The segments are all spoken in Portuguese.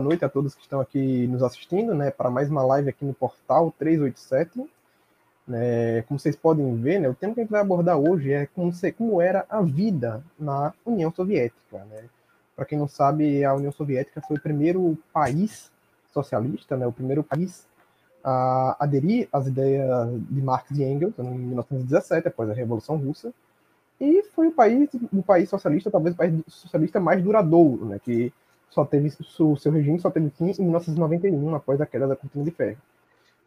boa noite a todos que estão aqui nos assistindo, né, para mais uma live aqui no portal 387. Né, como vocês podem ver, né, o tema que a gente vai abordar hoje é como, como era a vida na União Soviética. Né? Para quem não sabe, a União Soviética foi o primeiro país socialista, né, o primeiro país a aderir às ideias de Marx e Engels em 1917, após a Revolução Russa, e foi o país, o país socialista, talvez o país socialista mais duradouro, né, que só teve o seu regime só teve fim em 1991, após a queda da cortina de ferro.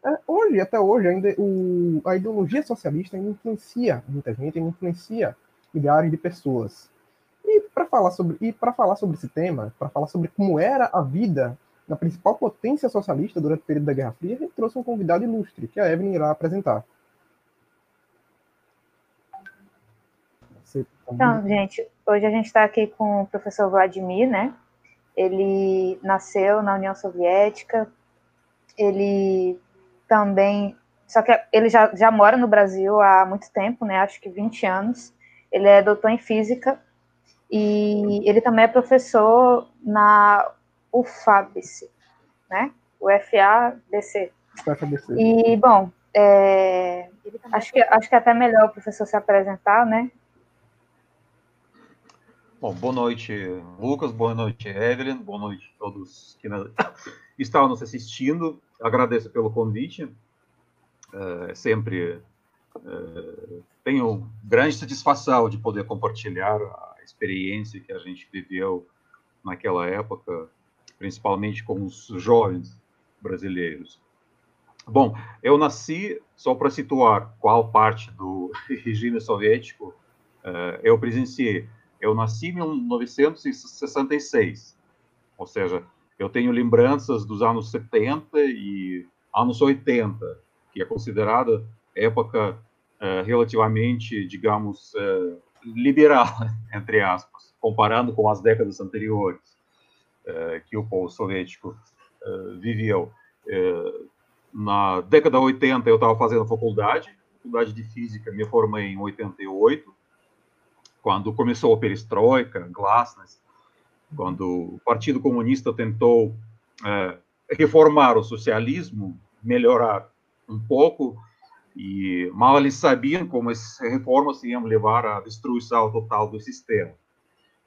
É, hoje, até hoje, ainda o, a ideologia socialista ainda influencia muita gente, ainda influencia milhares de pessoas. E para falar sobre e para falar sobre esse tema, para falar sobre como era a vida na principal potência socialista durante o período da Guerra Fria, gente trouxe um convidado ilustre, que a Evelyn irá apresentar. Então, gente, hoje a gente está aqui com o professor Vladimir, né? Ele nasceu na União Soviética, ele também. Só que ele já, já mora no Brasil há muito tempo, né? Acho que 20 anos. Ele é doutor em física e ele também é professor na UFABC, né? UFABC. UFABC. E, bom, é, acho, que, acho que é até melhor o professor se apresentar, né? Bom, boa noite, Lucas, boa noite, Evelyn, boa noite a todos que estavam nos assistindo. Agradeço pelo convite. É sempre é, tenho grande satisfação de poder compartilhar a experiência que a gente viveu naquela época, principalmente com os jovens brasileiros. Bom, eu nasci, só para situar qual parte do regime soviético é, eu presenciei eu nasci em 1966, ou seja, eu tenho lembranças dos anos 70 e anos 80, que é considerada época é, relativamente, digamos, é, liberal, entre aspas, comparando com as décadas anteriores é, que o povo soviético viveu. na década 80 eu estava fazendo faculdade, faculdade de física, me formei em 88, quando começou a perestroika, glasnost, quando o Partido Comunista tentou é, reformar o socialismo, melhorar um pouco, e mal eles sabiam como essas reformas iam levar à destruição total do sistema.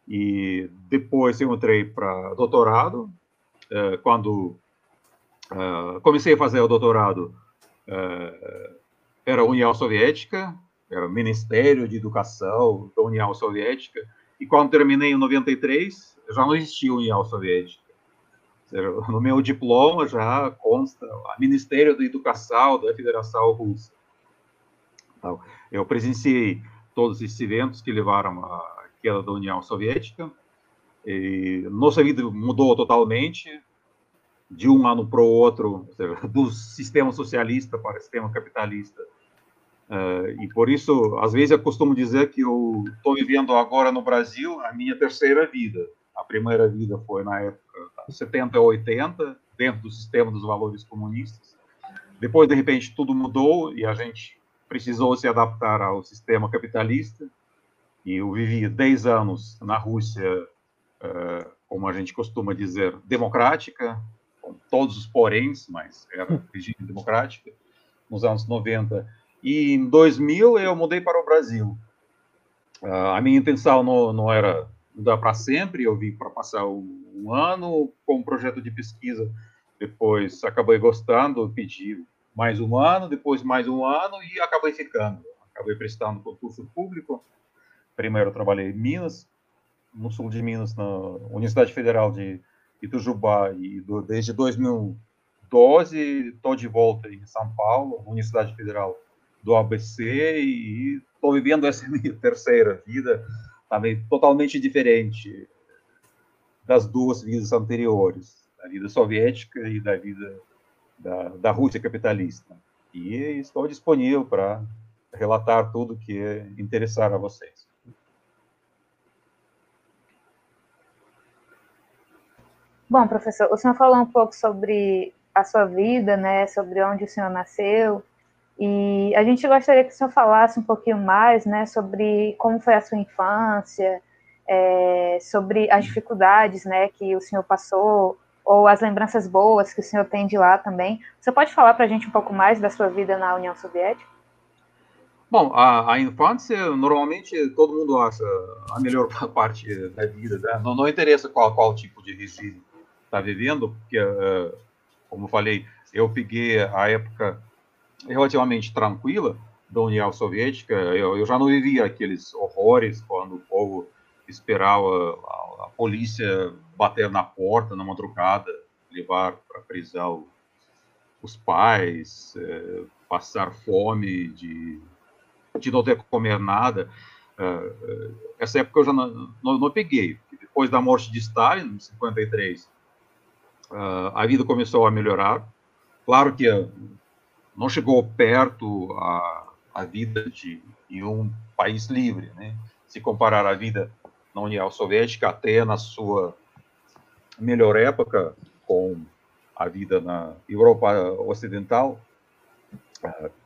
E depois eu entrei para doutorado, é, quando é, comecei a fazer o doutorado, era a União Soviética, era Ministério de Educação da União Soviética, e quando terminei em 93, já não existia União Soviética. Seja, no meu diploma já consta o Ministério da Educação da Federação Russa. Então, eu presenciei todos esses eventos que levaram à queda da União Soviética. E nossa vida mudou totalmente de um ano para o outro, seja, do sistema socialista para o sistema capitalista Uh, e por isso, às vezes, eu costumo dizer que eu estou vivendo agora no Brasil a minha terceira vida. A primeira vida foi na época 70 a 80, dentro do sistema dos valores comunistas. Depois, de repente, tudo mudou e a gente precisou se adaptar ao sistema capitalista. E eu vivi 10 anos na Rússia, uh, como a gente costuma dizer, democrática, com todos os poréns, mas era regime democrática. Nos anos 90, e em 2000 eu mudei para o Brasil. Uh, a minha intenção não, não era mudar para sempre, eu vim para passar um, um, ano com um projeto de pesquisa. Depois acabei gostando, pedi mais um ano, depois mais um ano e acabei ficando. Acabei prestando concurso público. Primeiro trabalhei em Minas, no sul de Minas, na Universidade Federal de Itajubá, e do, desde 2012 estou de volta em São Paulo, Universidade Federal do ABC e estou vivendo essa minha terceira vida também totalmente diferente das duas vidas anteriores, da vida soviética e da vida da, da Rússia capitalista. E estou disponível para relatar tudo que interessar a vocês. Bom, professor, o senhor falou um pouco sobre a sua vida, né, sobre onde o senhor nasceu, e a gente gostaria que o senhor falasse um pouquinho mais né, sobre como foi a sua infância, é, sobre as dificuldades né, que o senhor passou ou as lembranças boas que o senhor tem de lá também. Você pode falar para a gente um pouco mais da sua vida na União Soviética? Bom, a, a, infância, normalmente, todo mundo acha a melhor parte da vida. Né? Não, não, interessa qual, qual tipo de regime está vivendo, porque, uh, como falei, eu peguei a época relativamente tranquila da União Soviética. Eu, eu já não vivia aqueles horrores quando o povo esperava a, a polícia bater na porta na madrugada, levar para prisão os pais, uh, passar fome de de não ter comer nada. Uh, essa época eu já não, não, não, peguei. Depois da morte de Stalin, em 53, uh, a vida começou a melhorar. Claro que não chegou perto a, a vida de, de um país livre, né? Se comparar a vida na União Soviética até na sua melhor época com a vida na Europa Ocidental,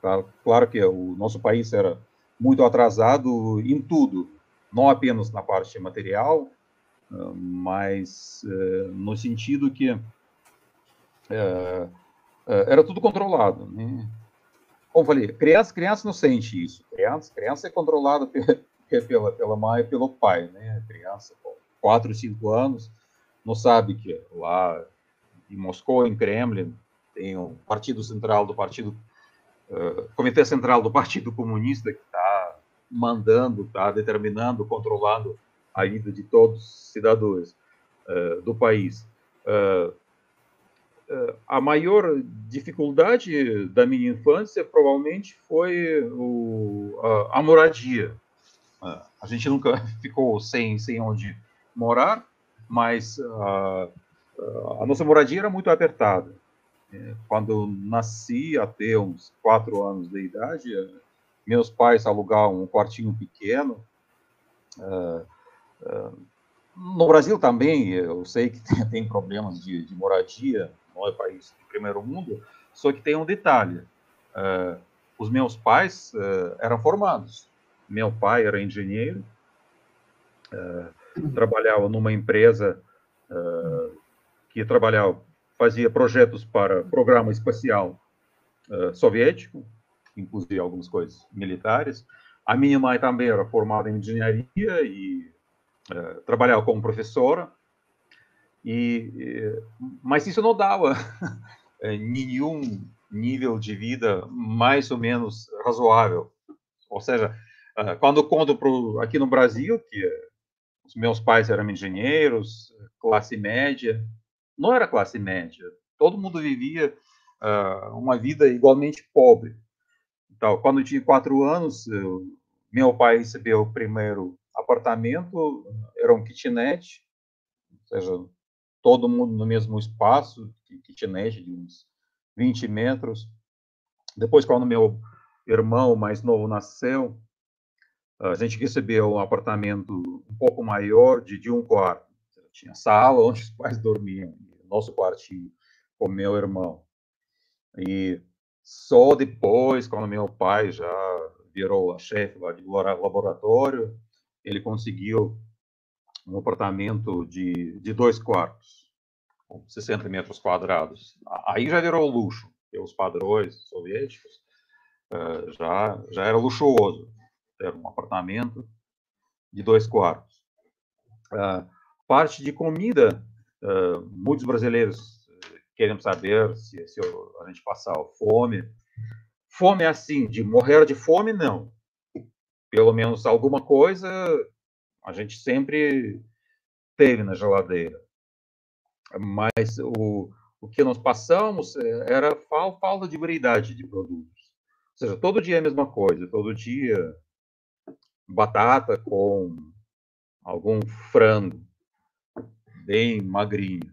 Tá, claro que o nosso país era muito atrasado em tudo, não apenas na parte material, mas eh, no sentido que eh, era tudo controlado. Né? Como falei, criança, criança não sente isso. Criança, criança é controlada pela, pela mãe e pelo pai. Né? Criança, quatro, cinco anos, não sabe que lá em Moscou, em Kremlin, tem o Partido Central do Partido uh, Comitê Central do Partido Comunista, que está mandando, está determinando, controlando a vida de todos os cidadãos uh, do país. Uh, a maior dificuldade da minha infância provavelmente foi o, a, a, moradia. a gente nunca ficou sem, sem onde morar, mas a nossa moradia era muito apertada. É, quando nasci, até uns quatro anos de idade, meus pais alugaram um quartinho pequeno. No Brasil também, eu sei que tem, problemas de, de moradia, não é país de primeiro mundo, só que tem um detalhe. os meus pais eram formados. Meu pai era engenheiro, trabalhava numa empresa que trabalhava fazia projetos para programa espacial uh, soviético, inclusive algumas coisas militares. A minha mãe também era formada em engenharia e uh, trabalhava como professora. E, mas isso não dava nenhum nível de vida mais ou menos razoável. Ou seja, uh, quando conto pro, aqui no Brasil que os meus pais eram engenheiros, classe média, não era classe média. Todo mundo vivia uh, uma vida igualmente pobre. Então, quando eu tinha quatro anos, eu, meu pai recebeu o primeiro apartamento, era um kitnet, ou seja, todo mundo no mesmo espaço, kitnet de uns 20 metros. Depois, quando meu irmão mais novo nasceu, a gente recebeu um apartamento um pouco maior, de, de um quarto. Tinha sala onde os pais dormiam nosso quartinho com meu irmão. E só depois, quando meu pai já virou a chefe lá de laboratório, ele conseguiu um apartamento de, de dois quartos, com 60 metros quadrados. Aí já virou luxo, porque os padrões soviéticos uh, já, já era luxuoso ter um apartamento de dois quartos. Uh, parte de comida Uh, muitos brasileiros querem saber se, se a gente passar fome. Fome é assim, de morrer de fome, não. Pelo menos alguma coisa a gente sempre teve na geladeira. Mas o, o que nós passamos é, era falta de variedade de produtos. Ou seja, todo dia é a mesma coisa, todo dia batata com algum frango, bem magrinho,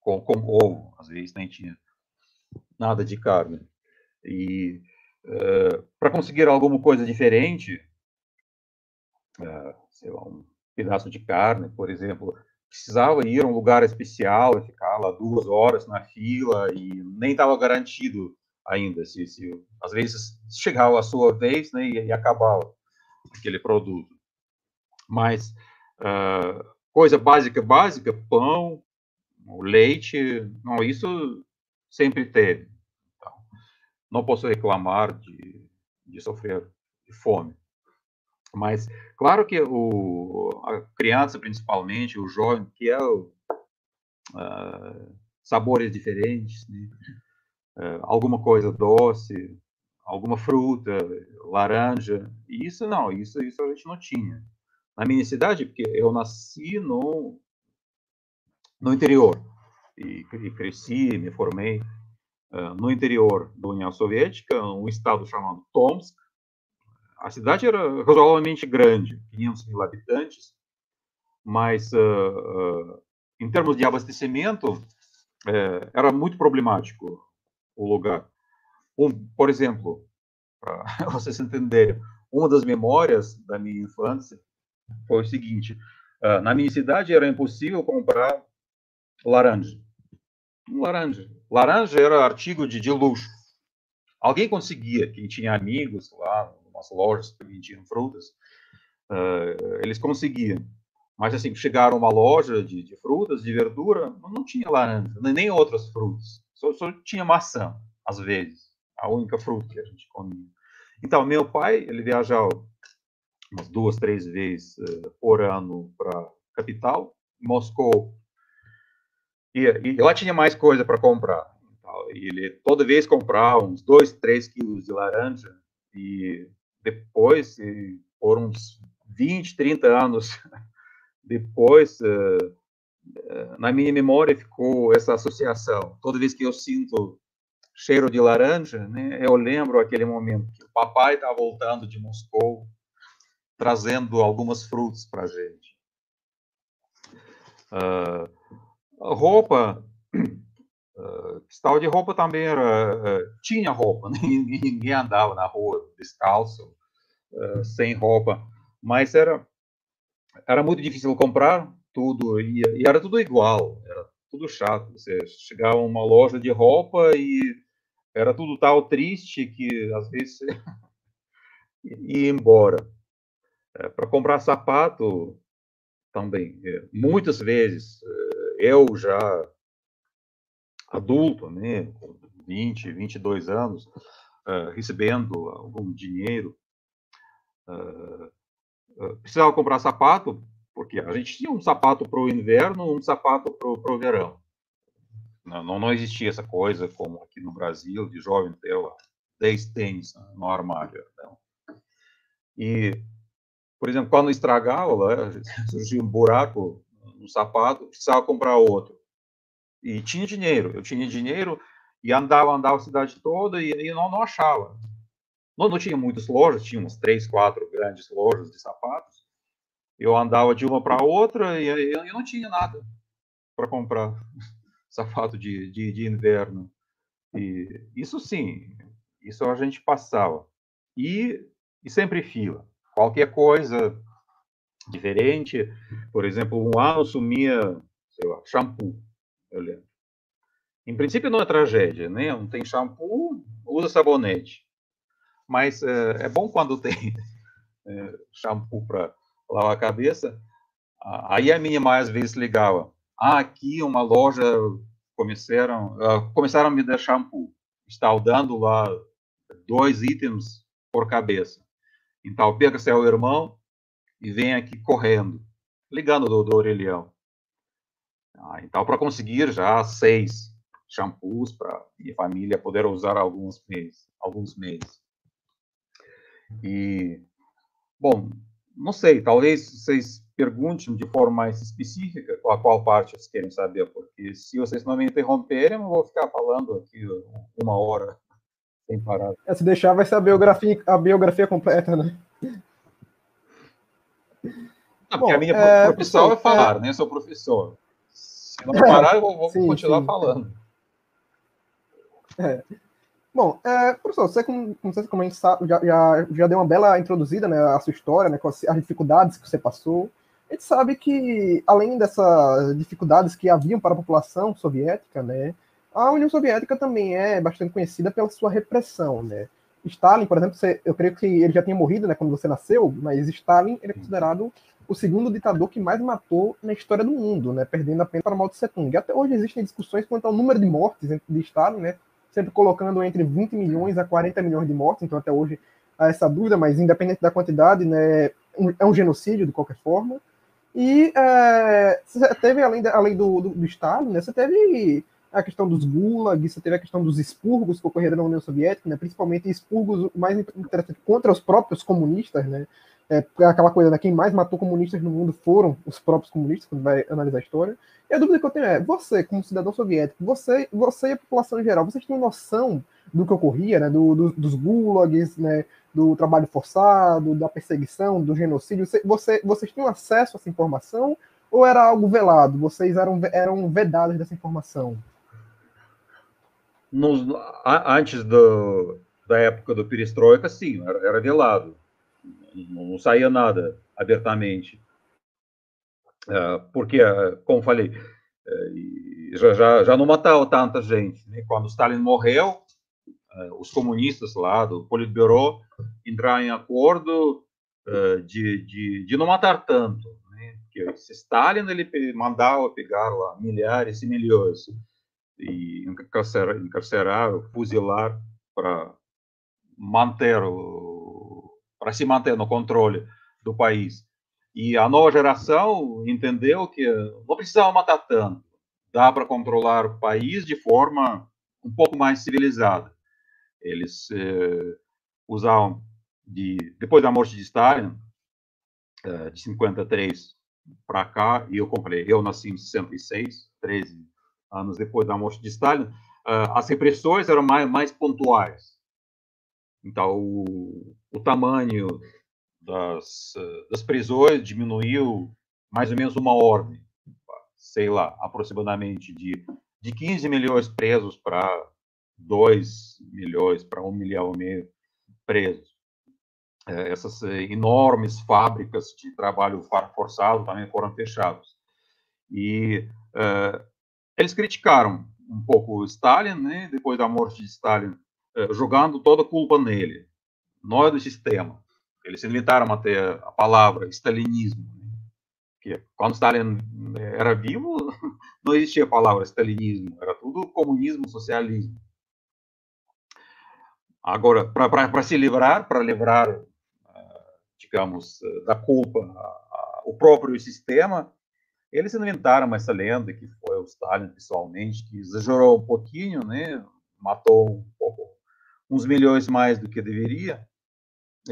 com, com ovo, às vezes nem tinha nada de carne. E uh, eh, para conseguir alguma coisa diferente, uh, sei lá, um pedaço de carne, por exemplo, precisava ir a um lugar especial e ficar lá duas horas na fila e nem estava garantido ainda se, se às vezes chegava a sua vez né, e, e acabava aquele produto. Mas uh, coisa básica, básica, pão, leite, não, isso sempre teve. Então, não posso reclamar de, de sofrer de fome. Mas, claro que o, a criança, principalmente, o jovem, que é o, uh, sabores diferentes, né? uh, alguma coisa doce, alguma fruta, laranja, isso não, isso, isso a gente não tinha. Na minha cidade, porque eu nasci no, no interior, e, e cresci, me formei uh, no interior da União Soviética, um estado chamado Tomsk. A cidade era razoavelmente grande, 500 mil habitantes, mas uh, uh, em termos de abastecimento, era muito problemático o lugar. Um, por exemplo, para vocês entenderem, uma das memórias da minha infância foi o seguinte: na minha cidade era impossível comprar laranja laranja. Laranja era artigo de, de luxo. Alguém conseguia, quem tinha amigos lá, umas lojas que vendiam frutas, uh, eles conseguiam. Mas, assim, chegaram uma loja de, de frutas, de verdura, não tinha laranja, nem outras frutas. Só, só tinha maçã, às vezes. A única fruta que a gente comia. Então, meu pai, ele viajava umas duas, três vezes uh, por ano para capital, Moscou, e, e lá tinha mais coisa para comprar. E ele toda vez comprava uns 2, 3 quilos de laranja. E depois, por uns 20, 30 anos depois, na minha memória ficou essa associação. Toda vez que eu sinto cheiro de laranja, né, eu lembro aquele momento que o papai está voltando de Moscou, trazendo algumas frutas para a gente. Uh, roupa, uh, de roupa também era, uh, tinha roupa, né? ninguém andava na rua descalço, uh, sem roupa, mas era, era muito difícil comprar tudo, e, e, era tudo igual, era tudo chato, você chegava a uma loja de roupa e era tudo tal triste que às vezes ia embora. É, Para comprar sapato, também, é, muitas vezes, eu já adulto, né, com 20, 22 anos, uh, recebendo algum dinheiro, uh, precisava comprar sapato, porque a gente tinha um sapato para o inverno, um sapato para o verão. Não, não, não, existia essa coisa como aqui no Brasil, de jovem ter lá 10 tênis no armário. Não. E, por exemplo, quando estragava, surgia um buraco um sapato, precisava comprar outro. E tinha dinheiro, eu tinha dinheiro e andava, andava a cidade toda e, e não, não achava. Não, não tinha muitas lojas, tinha umas três, quatro grandes lojas de sapatos. Eu andava de uma para outra e eu, eu não tinha nada para comprar sapato de, de, de inverno. E isso sim, isso a gente passava. E, e sempre fila. Qualquer coisa, diferente. Por exemplo, um ano sumia, sei lá, shampoo, eu lembro. Em princípio não é tragédia, né? Não tem shampoo, usa sabonete. Mas é, é bom quando tem é, shampoo para lavar a cabeça. Aí a minha mais vezes ligava. Ah, aqui uma loja começaram, uh, começaram a me dar shampoo. Está dando lá dois itens por cabeça. Então, pega seu irmão, e vem aqui correndo, ligando do, do orelhão. Ah, então, para conseguir já seis shampoos para minha família poder usar alguns meses, alguns meses. E, bom, não sei, talvez vocês perguntem de forma mais específica qual, qual parte vocês querem saber, porque se vocês não me interromperem, eu vou ficar falando aqui uma hora sem parar. É, se deixar, vai ser a biografia, a biografia completa, né? Não, porque Bom, a minha é, profissão é falar, é... né? Eu sou professor. Se não parar, eu vou, sim, continuar sim. falando. É. Bom, é, professor, você, como, sei como a gente sabe, já, já, já deu uma bela introduzida né, a sua história, né, com as, as dificuldades que você passou. A gente sabe que, além dessas dificuldades que haviam para a população soviética, né, a União Soviética também é bastante conhecida pela sua repressão, né? Stalin, por exemplo, você, eu creio que ele já tinha morrido, né, quando você nasceu, mas Stalin ele é considerado o segundo ditador que mais matou na história do mundo, né, perdendo a pena para Mao Tse Tung. Até hoje existem discussões quanto ao número de mortes de Stalin, né, sempre colocando entre 20 milhões a 40 milhões de mortes, então até hoje há essa dúvida, mas independente da quantidade, né, é um genocídio de qualquer forma. E é, você teve, além, além do, do, do Stalin, né, você teve a questão dos gulags, você teve a questão dos expurgos que ocorreram na União Soviética, né, principalmente expurgos mais interessantes contra os próprios comunistas, né, é, aquela coisa, né, quem mais matou comunistas no mundo foram os próprios comunistas, quando vai analisar a história. E a dúvida que eu tenho é, você, como cidadão soviético, você, você e a população em geral, vocês têm noção do que ocorria, né, do, do, dos gulags, né, do trabalho forçado, da perseguição, do genocídio? Você, você, vocês tinham acesso a essa informação ou era algo velado? Vocês eram, eram vedados dessa informação? Nos, antes do, da época do perestroika, sim, era, era velado. Não, saía nada abertamente. Uh, porque, uh, como falei, uh, já, já, já não matava tanta gente. Né? Quando Stalin morreu, os comunistas lá do Politburo entraram em acordo de, de, de não matar tanto. Né? Porque se Stalin ele mandava pegar lá milhares e milhões e encarcerar, encarcerar fuzilar para manter o para se manter no controle do país. E a nova geração entendeu que não precisava matar tanto, dá para controlar o país de forma um pouco mais civilizada. Eles eh, usavam de depois da morte de Stalin, eh, de 53 para cá, e eu comprei, eu nasci em 66, 13 anos depois da morte de Stalin, uh, as repressões eram mais, mais pontuais. Então, o, o tamanho das, das prisões diminuiu mais ou menos uma ordem, sei lá, aproximadamente de, de 15 milhões presos para 2 milhões, para 1 milhão e meio presos. É, essas enormes fábricas de trabalho forçado também foram fechadas. E uh, eles criticaram um pouco Stalin, né, depois da morte de Stalin, eh, jogando toda a culpa nele. É do sistema. Eles inventaram até a palavra stalinismo. Né, quando Stalin eh, era vivo, não existia a palavra stalinismo, era tudo comunismo, socialismo. Agora, para se livrar, para livrar, eh, digamos, da culpa o próprio sistema, eles inventaram essa lenda que foi o Stalin pessoalmente, que exagerou um pouquinho, né? matou um pouco, uns milhões mais do que deveria,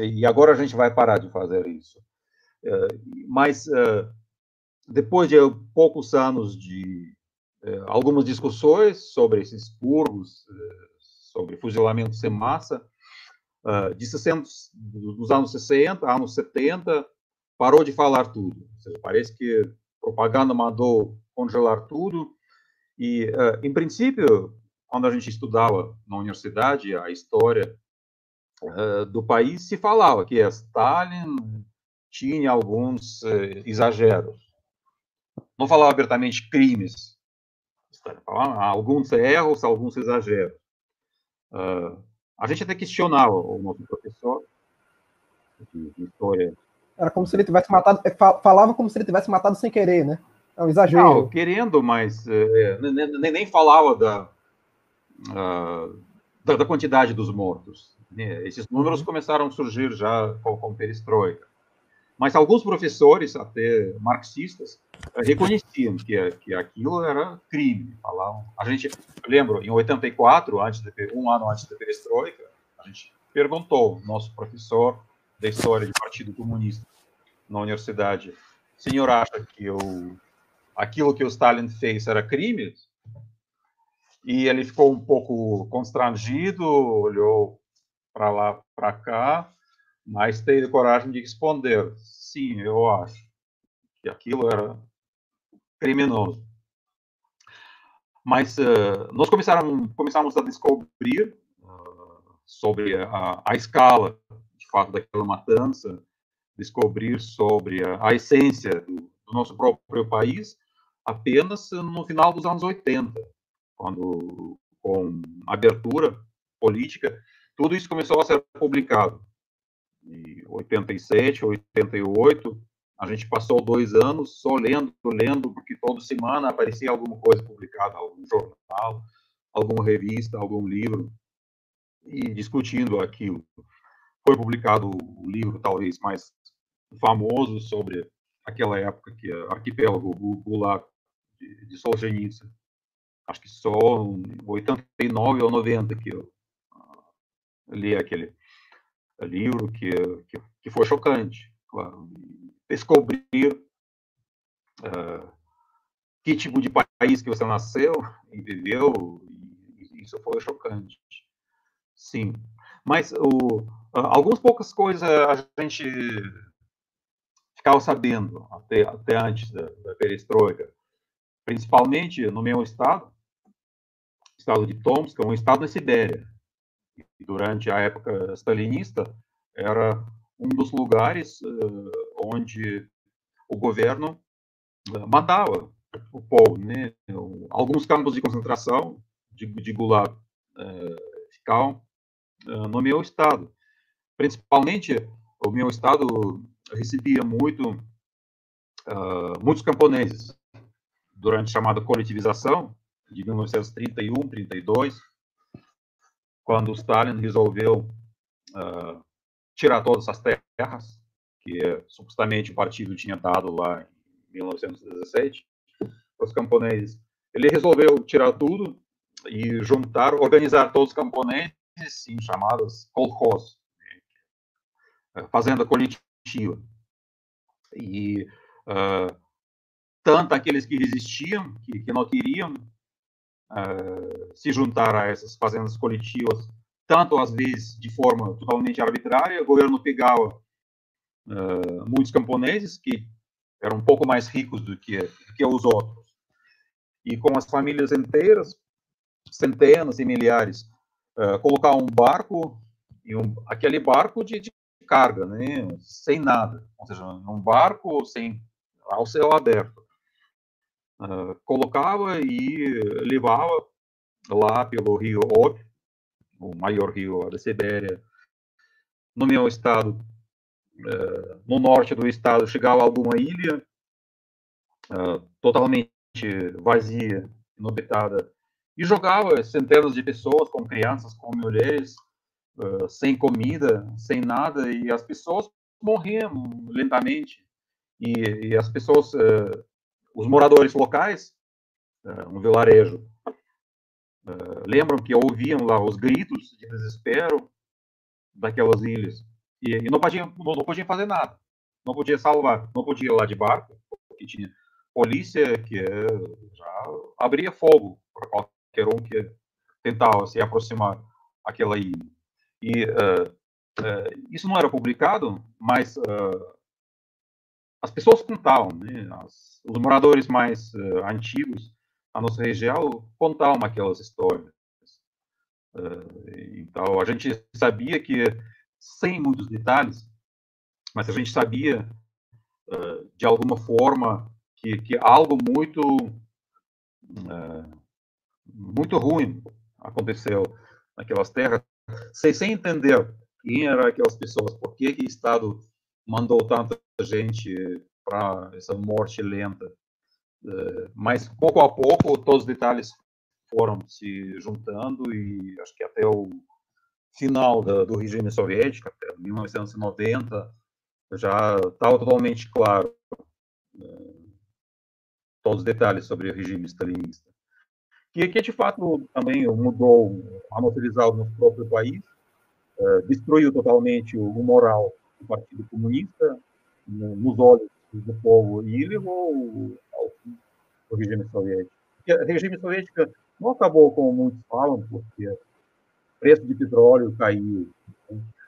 e agora a gente vai parar de fazer isso. É, mas é, depois de poucos anos de é, algumas discussões sobre esses expurgos, sobre fuzilamentos em massa, de 60, dos anos 60, anos 70, parou de falar tudo. Parece que propaganda mandou congelar tudo. E, em princípio, quando a gente estudava na universidade a história uh, do país, se falava que Stalin tinha alguns uh, exageros. Não falava abertamente crimes, falava alguns erros, alguns exageros. a gente até questionava o nosso professor de, de história era como se ele tivesse matado. É, falava como se ele tivesse matado sem querer, né? É um exagero. Não, querendo, mas é, nem, nem, falava da, uh, da, da, quantidade dos mortos. Né? Esses números começaram a surgir já com, com perestroika. Mas alguns professores, até marxistas, reconheciam que, que aquilo era crime. Falavam. A gente, lembro, em 84, antes de, um ano antes da perestroika, a gente perguntou, nosso professor da história do Partido Comunista na universidade, o senhor acha que o, aquilo que o Stalin fez era crime? E ele ficou um pouco constrangido, olhou para lá, para cá, mas teve coragem de responder: sim, eu acho que aquilo era criminoso. Mas uh, nós começamos, começamos a descobrir uh, sobre a, a escala fato daquela matança, descobrir sobre a, a essência do, do, nosso próprio país apenas no final dos anos 80, quando, com abertura política, tudo isso começou a ser publicado. Em 87, 88, A gente passou dois anos só lendo, lendo, porque toda semana aparecia alguma coisa publicada, algum jornal, alguma revista, algum livro, e discutindo aquilo. Foi publicado o livro, talvez, mais famoso sobre aquela época, que é Arquipélago Gulag, de, Solzhenitsyn. Acho que só em 89 ou 90 que eu li aquele livro, que, que, que foi chocante. Descobrir uh, que tipo de país que você nasceu e viveu, isso foi chocante. Sim. Mas o, uh, algumas poucas coisas a gente ficava sabendo até, até antes da, da perestroika, principalmente no meu estado, estado de Tomsk, é um estado na Sibéria. Durante a época stalinista, era um dos lugares uh, onde o governo uh, matava o povo, né? Alguns campos de concentração de, de gulag uh, ficavam no meu estado. Principalmente, o meu estado recebia muito muitos camponeses durante a chamada coletivização de 1931, 32, quando Stalin resolveu uh, tirar todas as terras que supostamente o partido tinha dado lá em 1917 os camponeses. Ele resolveu tirar tudo e juntar, organizar todos os camponeses em chamadas kolkhoz, né, fazenda coletiva. E uh, tanto aqueles que resistiam, que, que não queriam uh, se juntar a essas fazendas coletivas, tanto às vezes de forma totalmente arbitrária, o governo pegava uh, muitos camponeses que eram um pouco mais ricos do que, do que os outros, e com as famílias inteiras, centenas e milhares, uh, colocar um barco, e um, aquele barco de, de carga, né, sem nada, ou seja, um barco sem ao céu aberto. Uh, colocava e levava lá pelo rio Ob, o maior rio da Sibéria. No meu estado, uh, no norte do estado, chegava alguma ilha uh, totalmente vazia, inobitada, e jogava centenas de pessoas, com crianças, com mulheres, uh, sem comida, sem nada, e as pessoas morriam lentamente. E, e as pessoas, os moradores locais, um vilarejo, Uh, lembram que ouviam lá os gritos de desespero daquelas ilhas. E, e não podiam não, não podiam fazer nada. Não podia salvar não podia ir lá de barco porque tinha polícia que já abria fogo para qualquer um que tentava se aproximar aquela ilha. E uh, uh, isso não era publicado mas as pessoas contavam né? As, os moradores mais antigos a nossa região contavam aquelas histórias. Eh, então, a gente sabia que, sem muitos detalhes, mas a gente sabia, eh, de alguma forma, que, que algo muito, muito ruim aconteceu naquelas terras, sem, sem entender quem eram aquelas pessoas, por que, que o Estado mandou tanta gente para essa morte lenta. Eh, mas pouco a pouco todos os detalhes foram se juntando e acho que até o final da, do regime soviético, até 1990, já estava totalmente claro uh, todos os detalhes sobre o regime stalinista. Que, que de fato também mudou a motorização no próprio país, uh, destruiu totalmente o, moral do Partido Comunista nos olhos do povo e levou do regime soviético. Porque o regime soviético não acabou como muitos falam, porque o preço de petróleo caiu.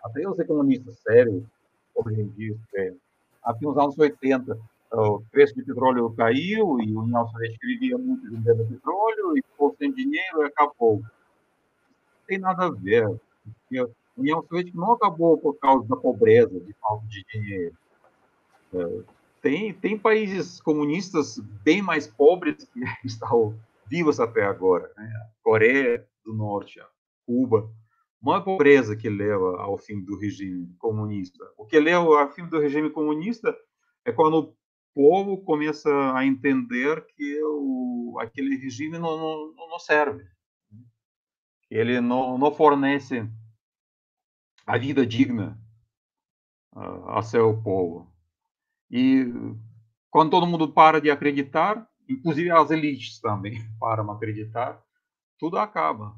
Até os economistas sérios hoje em dia aqui nos anos 80 o preço de petróleo caiu e a União Soviética vivia muito vendendo petróleo e ficou sem dinheiro e acabou. Não tem nada a ver. A União Soviética não acabou por causa da pobreza, de falta de dinheiro. É, tem, tem países comunistas bem mais pobres que estão vivos até agora. Né? Coreia do Norte, Cuba. Não é pobreza que leva ao fim do regime comunista. O que leva ao fim do regime comunista é quando o povo começa a entender que o, aquele regime não, não, não serve. Ele não, não fornece a vida digna uh, a seu povo. E quando todo mundo para de acreditar, inclusive as elites também param acreditar, tudo acaba.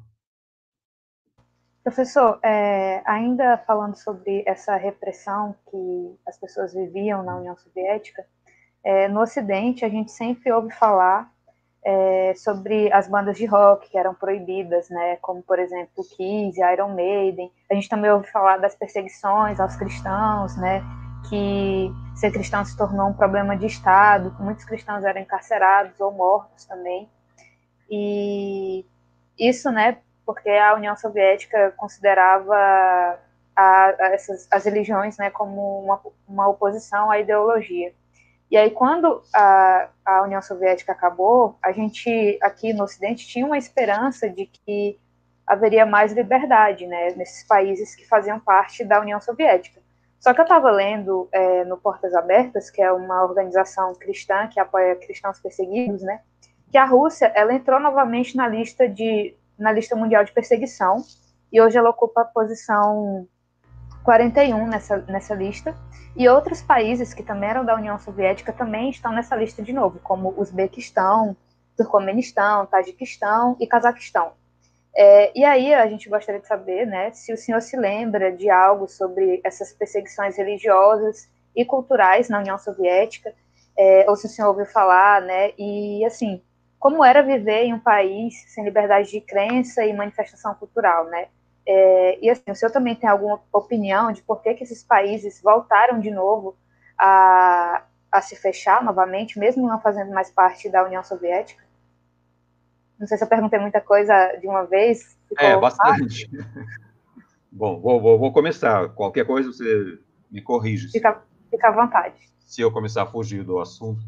Professor, é, ainda falando sobre essa repressão que as pessoas viviam na União Soviética, é, no Ocidente a gente sempre ouve falar é, sobre as bandas de rock que eram proibidas, né, como por exemplo Kiss, Iron Maiden. A gente também ouve falar das perseguições aos cristãos, né, que ser cristão se tornou um problema de Estado, muitos cristãos eram encarcerados ou mortos também. E isso, né, porque a União Soviética considerava a, a essas, as religiões né, como uma, uma oposição à ideologia. E aí, quando a, a União Soviética acabou, a gente aqui no Ocidente tinha uma esperança de que haveria mais liberdade né, nesses países que faziam parte da União Soviética. Só que eu estava lendo é, no Portas Abertas, que é uma organização cristã que apoia cristãos perseguidos, né, que a Rússia ela entrou novamente na lista de na lista mundial de perseguição, e hoje ela ocupa a posição 41 nessa, nessa lista, e outros países que também eram da União Soviética também estão nessa lista de novo, como Uzbequistão, Turcomenistão, Tajiquistão e Cazaquistão. É, e aí a gente gostaria de saber, né, se o senhor se lembra de algo sobre essas perseguições religiosas e culturais na União Soviética, é, ou se o senhor ouviu falar, né, e assim, como era viver em um país sem liberdade de crença e manifestação cultural, né? É, e assim, o senhor também tem alguma opinião de por que, que esses países voltaram de novo a, a se fechar novamente, mesmo não fazendo mais parte da União Soviética? Não sei se eu perguntei muita coisa de uma vez. É, bastante. Bom, vou, vou, vou, começar. Qualquer coisa você me corrige. Fica, fica à vontade. Se eu começar a fugir do assunto.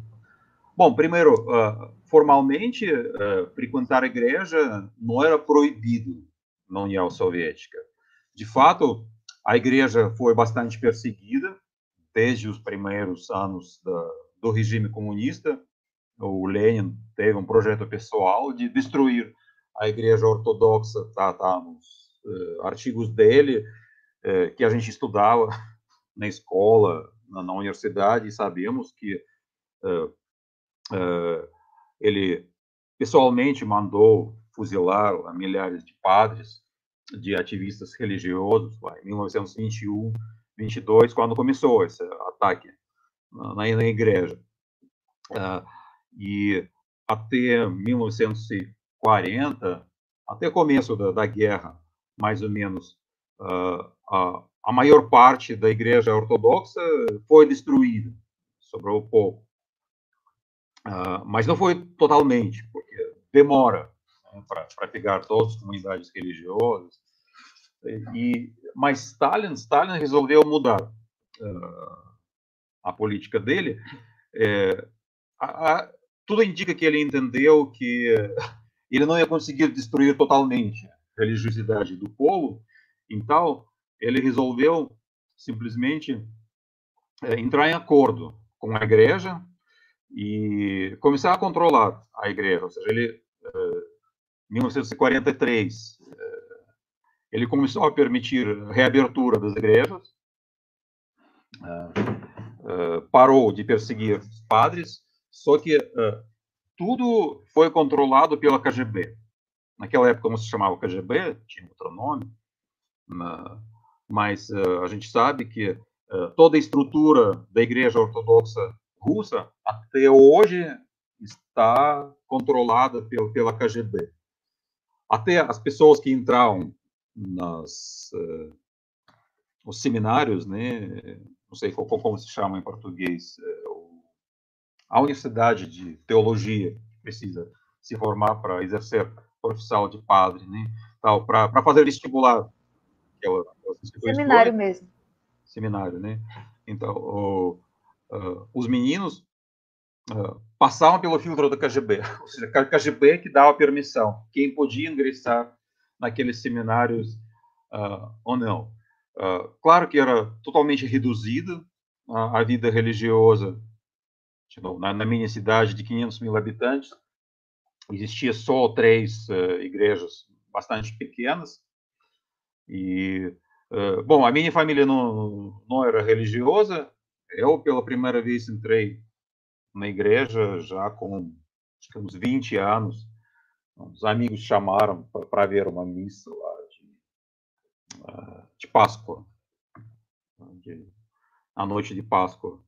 Bom, primeiro, uh, formalmente, uh, frequentar a igreja não era proibido na União Soviética. De fato, a igreja foi bastante perseguida desde os primeiros anos da, do regime comunista. O Lenin teve um projeto pessoal de destruir a igreja ortodoxa, tá, tá nos uh, artigos dele, que a gente estudava na escola, na, na universidade, e sabemos que Uh, ele pessoalmente mandou fuzilar milhares de padres, de ativistas religiosos, lá, em 1921, 22, quando começou esse ataque na, na igreja. Uh, e até 1940, até começo da, da guerra, mais ou menos, uh, a, a maior parte da igreja ortodoxa foi destruída, sobrou pouco. Uh, mas não foi totalmente, porque demora para pegar todas as comunidades religiosas. E, mas Stalin, Stalin resolveu mudar uh, a política dele. É, a, a, tudo indica que ele entendeu que ele não ia conseguir destruir totalmente a religiosidade do povo, então ele resolveu simplesmente é, entrar em acordo com a igreja e começar a controlar a igreja. Ou seja, ele, em 1943, ele começou a permitir reabertura das igrejas, parou de perseguir padres, só que tudo foi controlado pela KGB. Naquela época, como se chamava KGB, tinha outro nome, mas a gente sabe que toda a estrutura da Igreja Ortodoxa russa até hoje está controlada pela KGB. Até as pessoas que entraram nas uh, os seminários, né, não sei qual, como se chama em português, uh, a universidade de teologia precisa se formar para exercer profissão de padre, né, tal, para fazer vestibular. Aquela, seminário mesmo. Seminário, né? Então, o, uh, os meninos uh, passavam pelo filtro da KGB, ou seja, a KGB que dava permissão, quem podia ingressar naqueles seminários uh, ou não. claro que era totalmente reduzida a, a vida religiosa na, na minha cidade de 500 mil habitantes, existia só três uh, igrejas bastante pequenas. E, uh, bom, a minha família não, não era religiosa. Eu, pela primeira vez, entrei na igreja já com acho que uns 20 anos. Os amigos chamaram para ver uma missa lá de, uh, de Páscoa, de, a noite de Páscoa.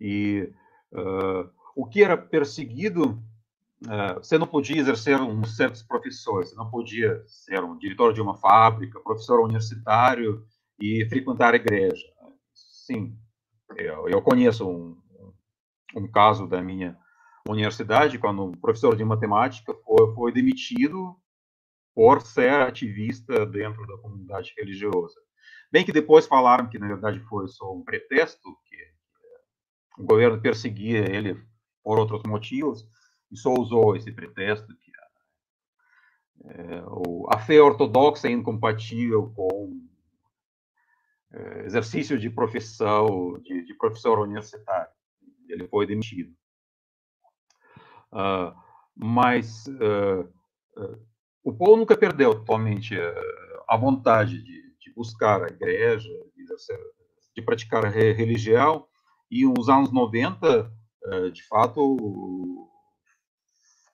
E o que era perseguido é, você não podia exercer um certas profissões, você não podia ser um diretor de uma fábrica, professor universitário e frequentar a igreja. Sim, eu, eu conheço um, um caso da minha universidade, quando um professor de matemática foi, foi demitido por ser ativista dentro da comunidade religiosa. Bem que depois falaram que, na verdade, foi só um pretexto, que o governo perseguia ele por outros motivos, e só usou esse pretexto que é, a fé ortodoxa é incompatível com é, exercício de profissão, de, de, professor universitário. Ele foi demitido. Uh, mas uh, uh, o povo nunca perdeu totalmente a vontade de, de, buscar a igreja, de, de praticar a religião, e nos anos 90, de fato,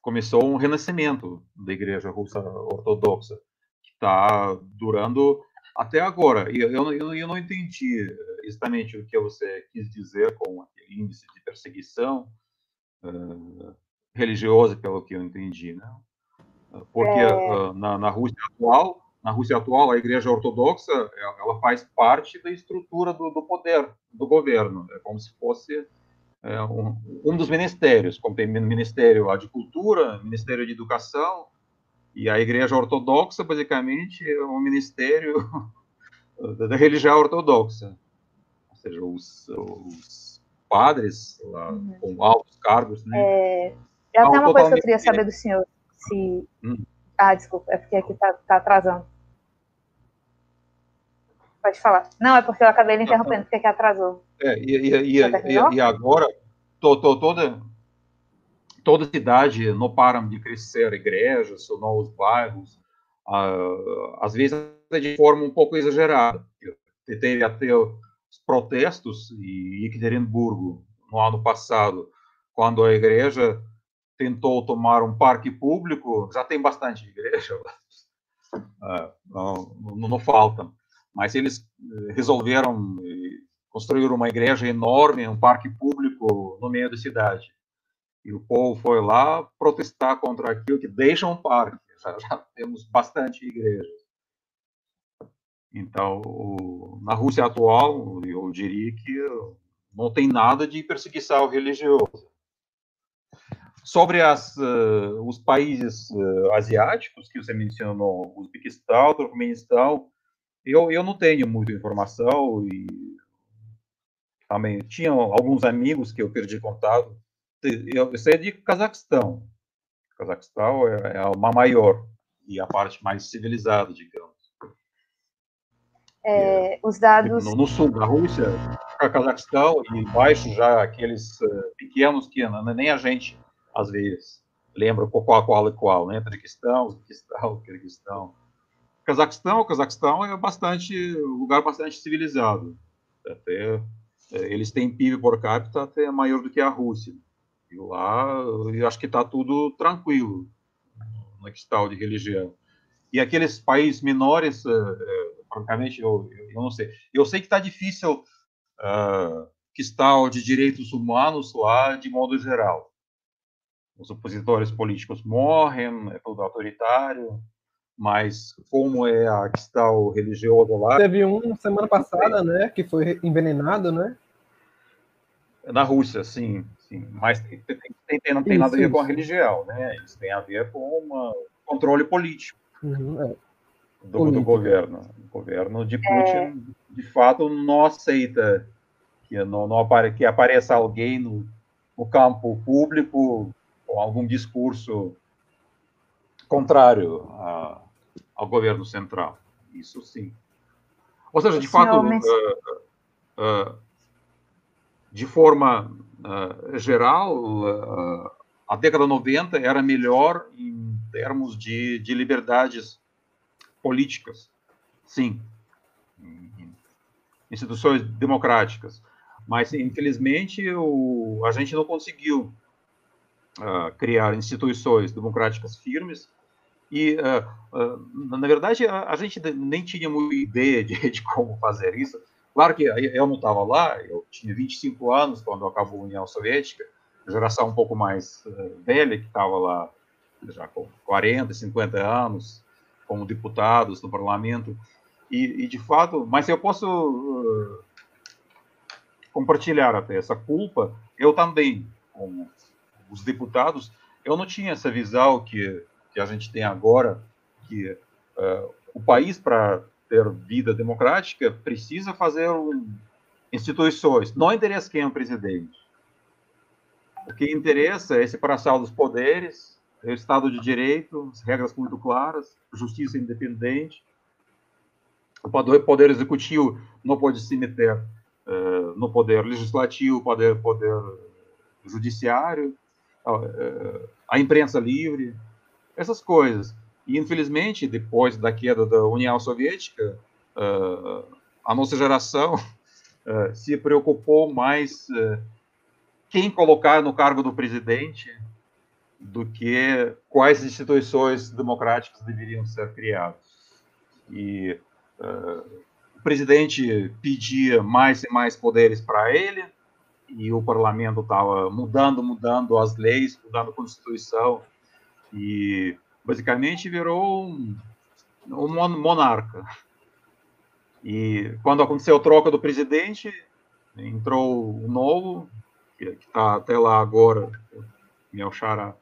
começou um renascimento da Igreja Russa Ortodoxa, que está durando até agora. E eu, eu, eu, não entendi exatamente o que você quis dizer com aquele índice de perseguição uh, religiosa, pelo que eu entendi, né? Porque é... uh, na, na Rússia atual, na Rússia atual, a Igreja Ortodoxa ela faz parte da estrutura do, do poder do governo, é como se fosse é, um, um, dos ministérios, como tem Ministério de Cultura, Ministério de Educação, e a Igreja Ortodoxa, basicamente, é um ministério da religião ortodoxa. Seja, os, os padres lá, uhum. com altos cargos. Né, é, eu tenho uma coisa que eu queria saber do senhor. Se... Hum. Ah, desculpa, é porque aqui está tá atrasando. Pode falar. Não, é porque eu acabei lhe interrompendo, porque que atrasou. É, e, e, e, e, agora, to, to, toda, toda cidade não param de crescer igrejas, novos bairros, uh, às vezes de forma um pouco exagerada. Teve até os protestos em Ekaterinburgo no ano passado, quando a igreja tentou tomar um parque público, já tem bastante igreja, uh, não, não, não faltam mas eles eh, resolveram eh, construir uma igreja enorme, um parque público no meio da cidade. E o povo foi lá protestar contra aquilo que deixa um parque. Já, já temos bastante igrejas. Então, o, na Rússia atual, eu diria que não tem nada de perseguição religiosa. Sobre as, uh, os países uh, asiáticos que você mencionou, Uzbequistão, Turcomenistão, eu, eu não tenho muita informação e também tinha alguns amigos que eu perdi contato. Eu, eu sei de Cazaquistão. Cazaquistão é, é maior e a parte mais civilizada, digamos. É, é, os dados. No, no, sul da Rússia, para Cazaquistão, e embaixo já aqueles uh, pequenos que nem a gente, às vezes, lembra qual, qual e qual, né? Tajiquistão, Uzbequistão, Kirguistão. Cazaquistão, Cazaquistão é bastante um lugar bastante civilizado. Até é, eles têm PIB por capita até maior do que a Rússia. E lá eu acho que está tudo tranquilo na questão de religião. E aqueles países menores, é, francamente, eu, eu não sei. Eu sei que está difícil uh, questão de direitos humanos lá de modo geral. Os opositores políticos morrem, é tudo autoritário mas como é a questão religiosa lá. Teve um semana passada, né, que foi envenenado, né? Na Rússia, sim, sim. Mas tem, tem, não tem isso, nada a ver isso. com a religião, né? Isso tem a ver com um controle político uhum, é. Do, do, governo. O governo de Putin, é... de fato, não aceita que, não, não apare, que apareça alguém no, no campo público com algum discurso contrário a, ao governo central. Isso sim. Ou seja, de fato, uh, uh, de forma uh, geral, uh, a década 90 era melhor em termos de, de liberdades políticas, sim, instituições democráticas. Mas, infelizmente, o, a gente não conseguiu uh, criar instituições democráticas firmes. E, uh, uh, na verdade, a, a, gente nem tinha muita ideia de, de como fazer isso. Claro que eu não estava lá, eu tinha 25 anos quando acabou a União Soviética, geração um pouco mais velha, que estava lá já com 40, 50 anos, como deputados no parlamento. E, e de fato, mas eu posso uh, compartilhar até essa culpa. Eu também, como os deputados, eu não tinha essa visão que, que a gente tem agora, que uh, o país, para ter vida democrática, precisa fazer um, instituições. Não interessa quem é o presidente. O que interessa é a separação dos poderes, é Estado de Direito, as regras muito claras, justiça independente, o poder, poder executivo não pode se meter uh, no poder legislativo, poder, poder judiciário, uh, a imprensa livre, essas coisas. E, infelizmente, depois da queda da União Soviética, uh, a nossa geração se preocupou mais quem colocar no cargo do presidente do que quais instituições democráticas deveriam ser criadas. E o presidente pedia mais e mais poderes para ele, e o parlamento estava mudando, mudando as leis, mudando a Constituição, e basicamente virou um, um monarca. E quando aconteceu a troca do presidente, entrou o novo, que está até lá agora, meu xará.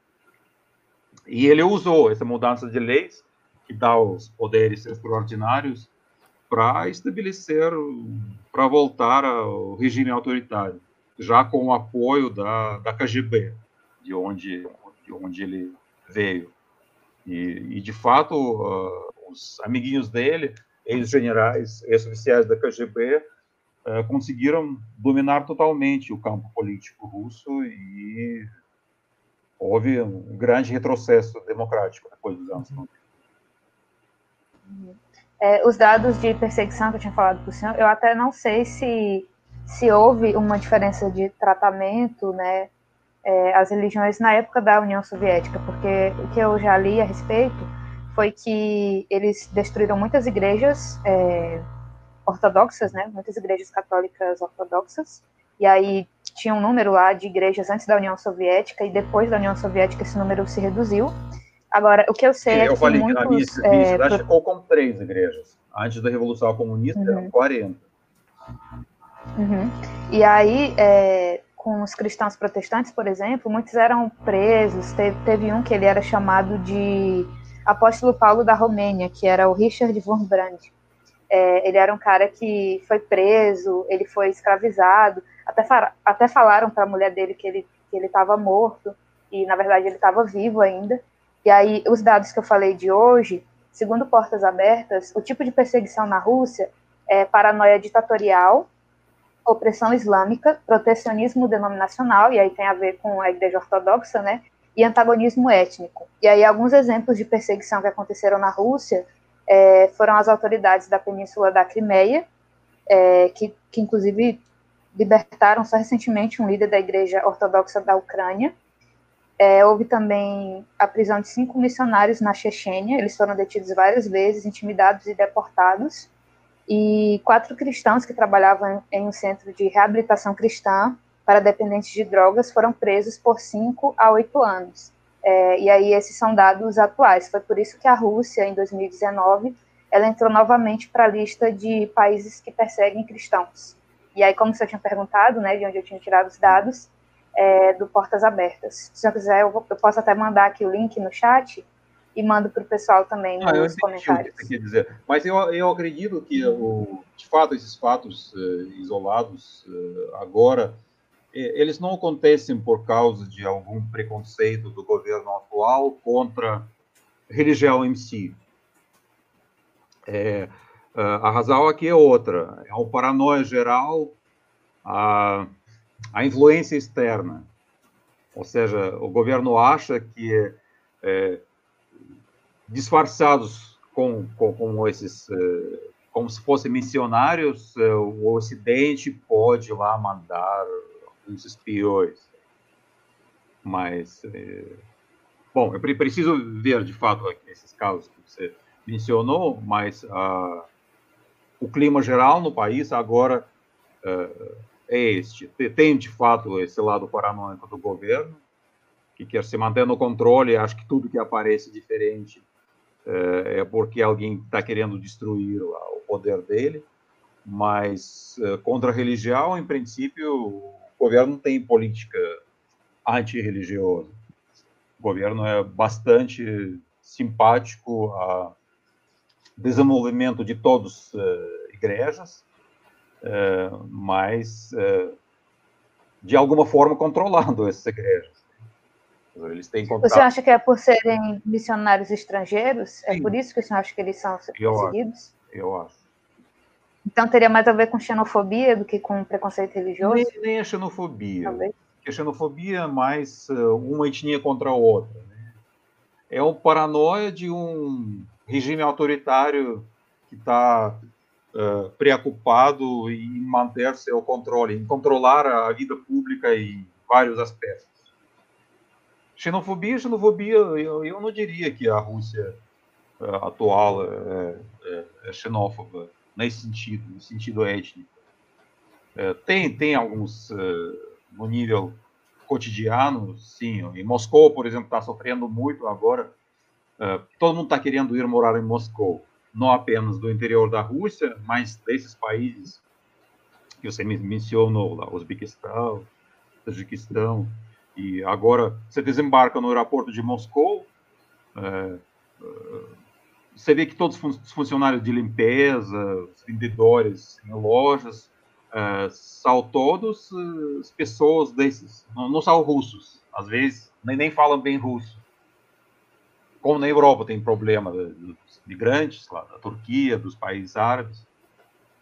E ele usou essa mudança de leis, que dá os poderes extraordinários, para estabelecer, para voltar ao regime autoritário, já com o apoio da, da KGB, de onde, de onde ele veio. E, e de fato, uh, os amiguinhos dele, ex-generais, ex-oficiais da KGB, uh, conseguiram dominar totalmente o campo político russo e houve um grande retrocesso democrático depois dos anos 90. É, os dados de perseguição que eu tinha falado para o senhor, eu até não sei se, se houve uma diferença de tratamento, né, é, as religiões na época da União Soviética, porque o que eu já li a respeito foi que eles destruíram muitas igrejas é, ortodoxas, né, muitas igrejas católicas ortodoxas, e aí tinha um número lá de igrejas antes da União Soviética e depois da União Soviética esse número se reduziu. Agora, o que eu sei é, eu que falei muitos... que a minha, minha é, cidade ficou com três igrejas. Antes da Revolução Comunista, uhum. eram 40. Uhum. E aí, é, com os cristãos protestantes, por exemplo, muitos eram presos. Teve, teve um que ele era chamado de Apóstolo Paulo da Romênia, que era o Richard Wurmbrand. É, ele era um cara que foi preso, ele foi escravizado. Até, até falaram para a mulher dele que ele que ele estava morto e na verdade ele estava vivo ainda. E aí, os dados que eu falei de hoje, segundo Portas Abertas, o tipo de perseguição na Rússia é paranoia ditatorial, opressão islâmica, protecionismo denominacional, e aí tem a ver com a Igreja Ortodoxa, né? E antagonismo étnico. E aí, alguns exemplos de perseguição que aconteceram na Rússia é, foram as autoridades da Península da Crimeia, é, que, que inclusive libertaram só recentemente um líder da Igreja Ortodoxa da Ucrânia, é, houve também a prisão de cinco missionários na Chechênia, eles foram detidos várias vezes, intimidados e deportados. E quatro cristãos que trabalhavam em um centro de reabilitação cristã para dependentes de drogas foram presos por cinco a oito anos. É, e aí esses são dados atuais. Foi por isso que a Rússia, em 2019, ela entrou novamente para a lista de países que perseguem cristãos. E aí, como você tinha perguntado, né, de onde eu tinha tirado os dados, é, do Portas Abertas. Se você quiser, eu, eu, posso até mandar aqui o link no chat e mando para o pessoal também ah, nos comentários. O que quer dizer. Mas eu, eu acredito que, o, de fato, esses fatos uh, isolados uh, agora, eles não acontecem por causa de algum preconceito do governo atual contra religião em si. É, a razão aqui é outra. É uma paranoia geral. A, a influência externa. Ou seja, o governo acha que é, disfarçados com, com, com esses, é, como se fossem missionários, é, o Ocidente pode lá mandar uns espiões. Mas, é, bom, eu preciso ver de fato esses casos que você mencionou, mas o clima geral no país agora uh, é este. Tem, de fato, esse lado paranoico do governo, que quer se manter no controle, acha que tudo que aparece diferente uh, é porque alguém está querendo destruir o poder dele, mas contra a religião, em princípio, o governo tem política antirreligiosa. O governo é bastante simpático a desenvolvimento de todas uh, igrejas, uh, mas uh, de alguma forma controlando essas igrejas. Eles têm contato. Você acha que é por serem missionários estrangeiros? É Sim. É por isso que você acha que eles são perseguidos? Eu acho. Então teria mais a ver com xenofobia do que com preconceito religioso? Nem, nem a xenofobia. Talvez. A xenofobia é mais uma etnia contra a outra. Né? É o paranoia de um regime autoritário que está uh, preocupado em manter seu controle, em controlar a vida pública em vários aspectos. Xenofobia, xenofobia, eu, eu não diria que a Rússia uh, atual é, é, é, xenófoba nesse sentido, no sentido étnico. É, tem, tem alguns uh, no nível cotidiano, sim. Em Moscou, por exemplo, está sofrendo muito agora Uh, todo mundo está querendo ir morar em Moscou, não apenas do interior da Rússia, mas desses países que você mencionou, lá, Uzbequistão, Tajiquistão, e agora você desembarca no aeroporto de Moscou, uh, uh, você vê que todos os funcionários de limpeza, os vendedores em lojas, são todos pessoas desses, não, não são russos, às vezes nem, nem falam bem russo como na Europa tem problema dos migrantes, lá, da Turquia, dos países árabes,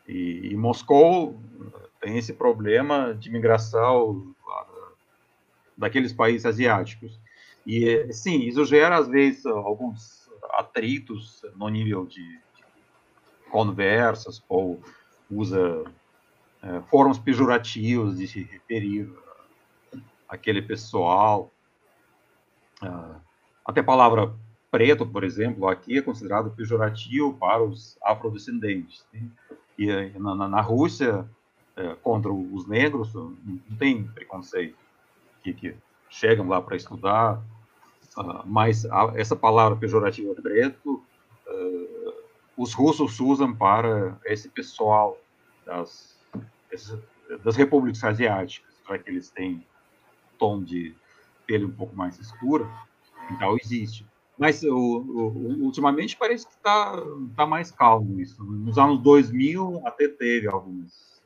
e, e Moscou tem esse problema de migração daqueles países asiáticos. E, sim, isso gera, às vezes, alguns atritos no nível de, de conversas, ou usa é, formas pejorativas de se referir àquele pessoal. Uh, até a palavra preto, por exemplo, aqui é considerado pejorativo para os afrodescendentes. Né? E na, na, Rússia, é, contra os negros, não tem preconceito. Que, que chegam lá para estudar, uh, mas a, essa palavra pejorativa preto, uh, os russos usam para esse pessoal das, das repúblicas asiáticas, já que eles têm tom de pele um pouco mais escuro, então existe. Mas o, o, ultimamente parece que está tá mais calmo isso. Nos anos 2000 até teve algumas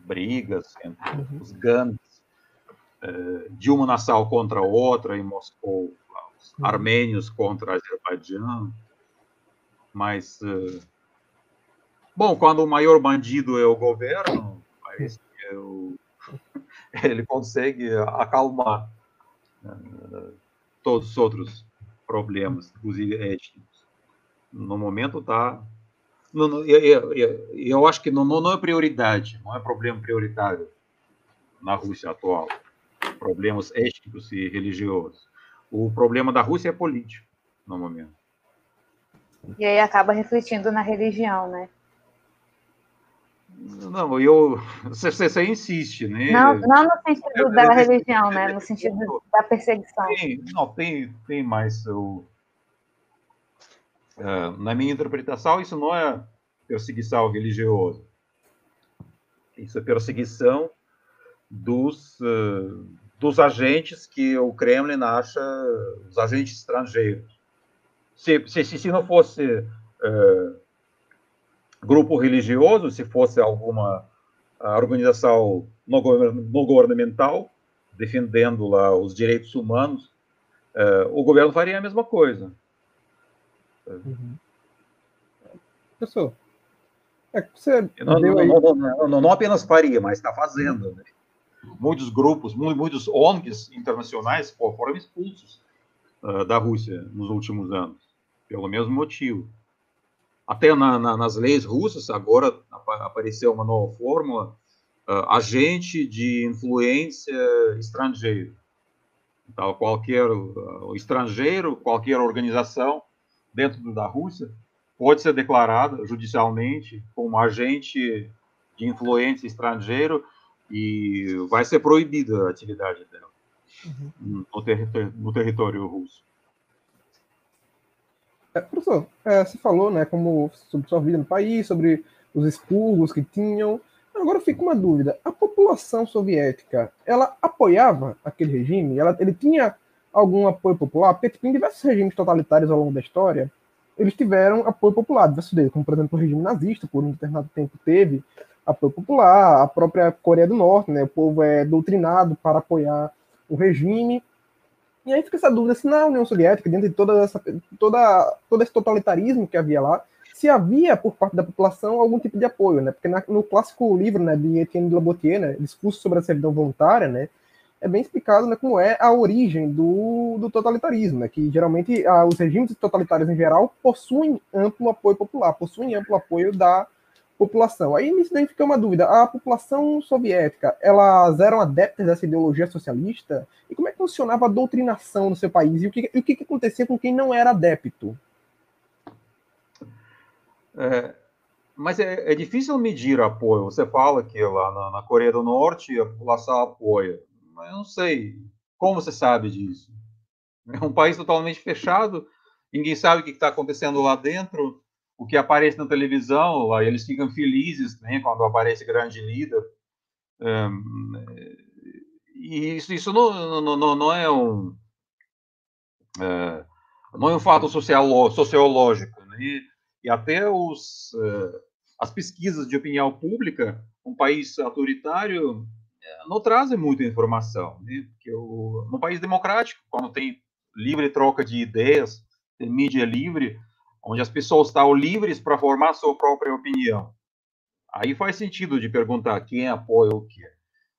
brigas entre uhum. os gangues eh, de uma nação contra a outra em Moscou, os uhum. armênios contra Azerbaijão. Mas, eh, bom, quando o maior bandido é o governo, parece que é o, ele consegue acalmar todos os outros problemas, inclusive étnicos. No momento está. Eu, eu, eu, acho que não, não é prioridade, não é problema prioritário na Rússia atual. Problemas étnicos e religiosos. O problema da Rússia é político, no momento. E aí acaba refletindo na religião, né? Não, eu. Você, você insiste, né? Não, não no sentido é, da é, religião, né? No sentido da perseguição. Tem, não, tem, tem mais. Eu, uh, na minha interpretação, isso não é perseguição religiosa. Isso é perseguição dos, uh, dos agentes que o Kremlin acha os agentes estrangeiros. Se, se, se não fosse. Uh, grupo religioso, se fosse alguma organização não governamental defendendo lá os direitos humanos, uh, o governo faria a mesma coisa. Uhum. Professor, é que você não, não, não, não, não, apenas faria, mas está fazendo. Né? muitos grupos, muitos ONGs internacionais foram expulsos uh, da Rússia nos últimos anos, pelo mesmo motivo. Até na, na, nas leis russas, agora apareceu uma nova fórmula, uh, agente de influência estrangeiro. Então, qualquer uh, estrangeiro, qualquer organização dentro da Rússia pode ser declarada judicialmente como agente de influência estrangeiro e vai ser proibida a atividade dela uhum. no, território, no, território russo. É, professor, é, você falou né, como, sobre sua vida no país, sobre os expurgos que tinham. Agora fica uma dúvida: a população soviética ela apoiava aquele regime? Ela, ele tinha algum apoio popular? Porque tipo, em diversos regimes totalitários ao longo da história, eles tiveram apoio popular, diversos deles, como por exemplo o regime nazista, por um determinado tempo teve apoio popular, a própria Coreia do Norte, né? O povo é doutrinado para apoiar o regime. E aí fica essa dúvida se na União Soviética, dentro de toda essa, toda, todo esse totalitarismo que havia lá, se havia por parte da população algum tipo de apoio, né? Porque na, no clássico livro, né, de Etienne de Labotier, né, Discurso sobre a servidão voluntária, né, é bem explicado né, como é a origem do, do totalitarismo, né, que geralmente ah, os regimes totalitários em geral possuem amplo apoio popular, possuem amplo apoio da população. Aí nisso daí fica uma dúvida: a população soviética, elas eram adeptas dessa ideologia socialista? E como é que funcionava a doutrinação no seu país? E o que, e o que acontecia com quem não era adepto? É, mas é, é, difícil medir apoio. Você fala que lá na, na, Coreia do Norte a população apoia, mas eu não sei como você sabe disso. É um país totalmente fechado, ninguém sabe o que está acontecendo lá dentro o que aparece na televisão, lá, eles ficam felizes né, quando aparece grande líder. Um, e isso, isso não, não, não é um é, não é um fato social, sociológico, né? E até os uh, as pesquisas de opinião pública, um país autoritário é, não trazem muita informação, né? Porque o, no país democrático, quando tem livre troca de ideias, tem mídia livre, onde as pessoas estão livres para formar sua própria opinião. Aí faz sentido de perguntar quem apoia o quê.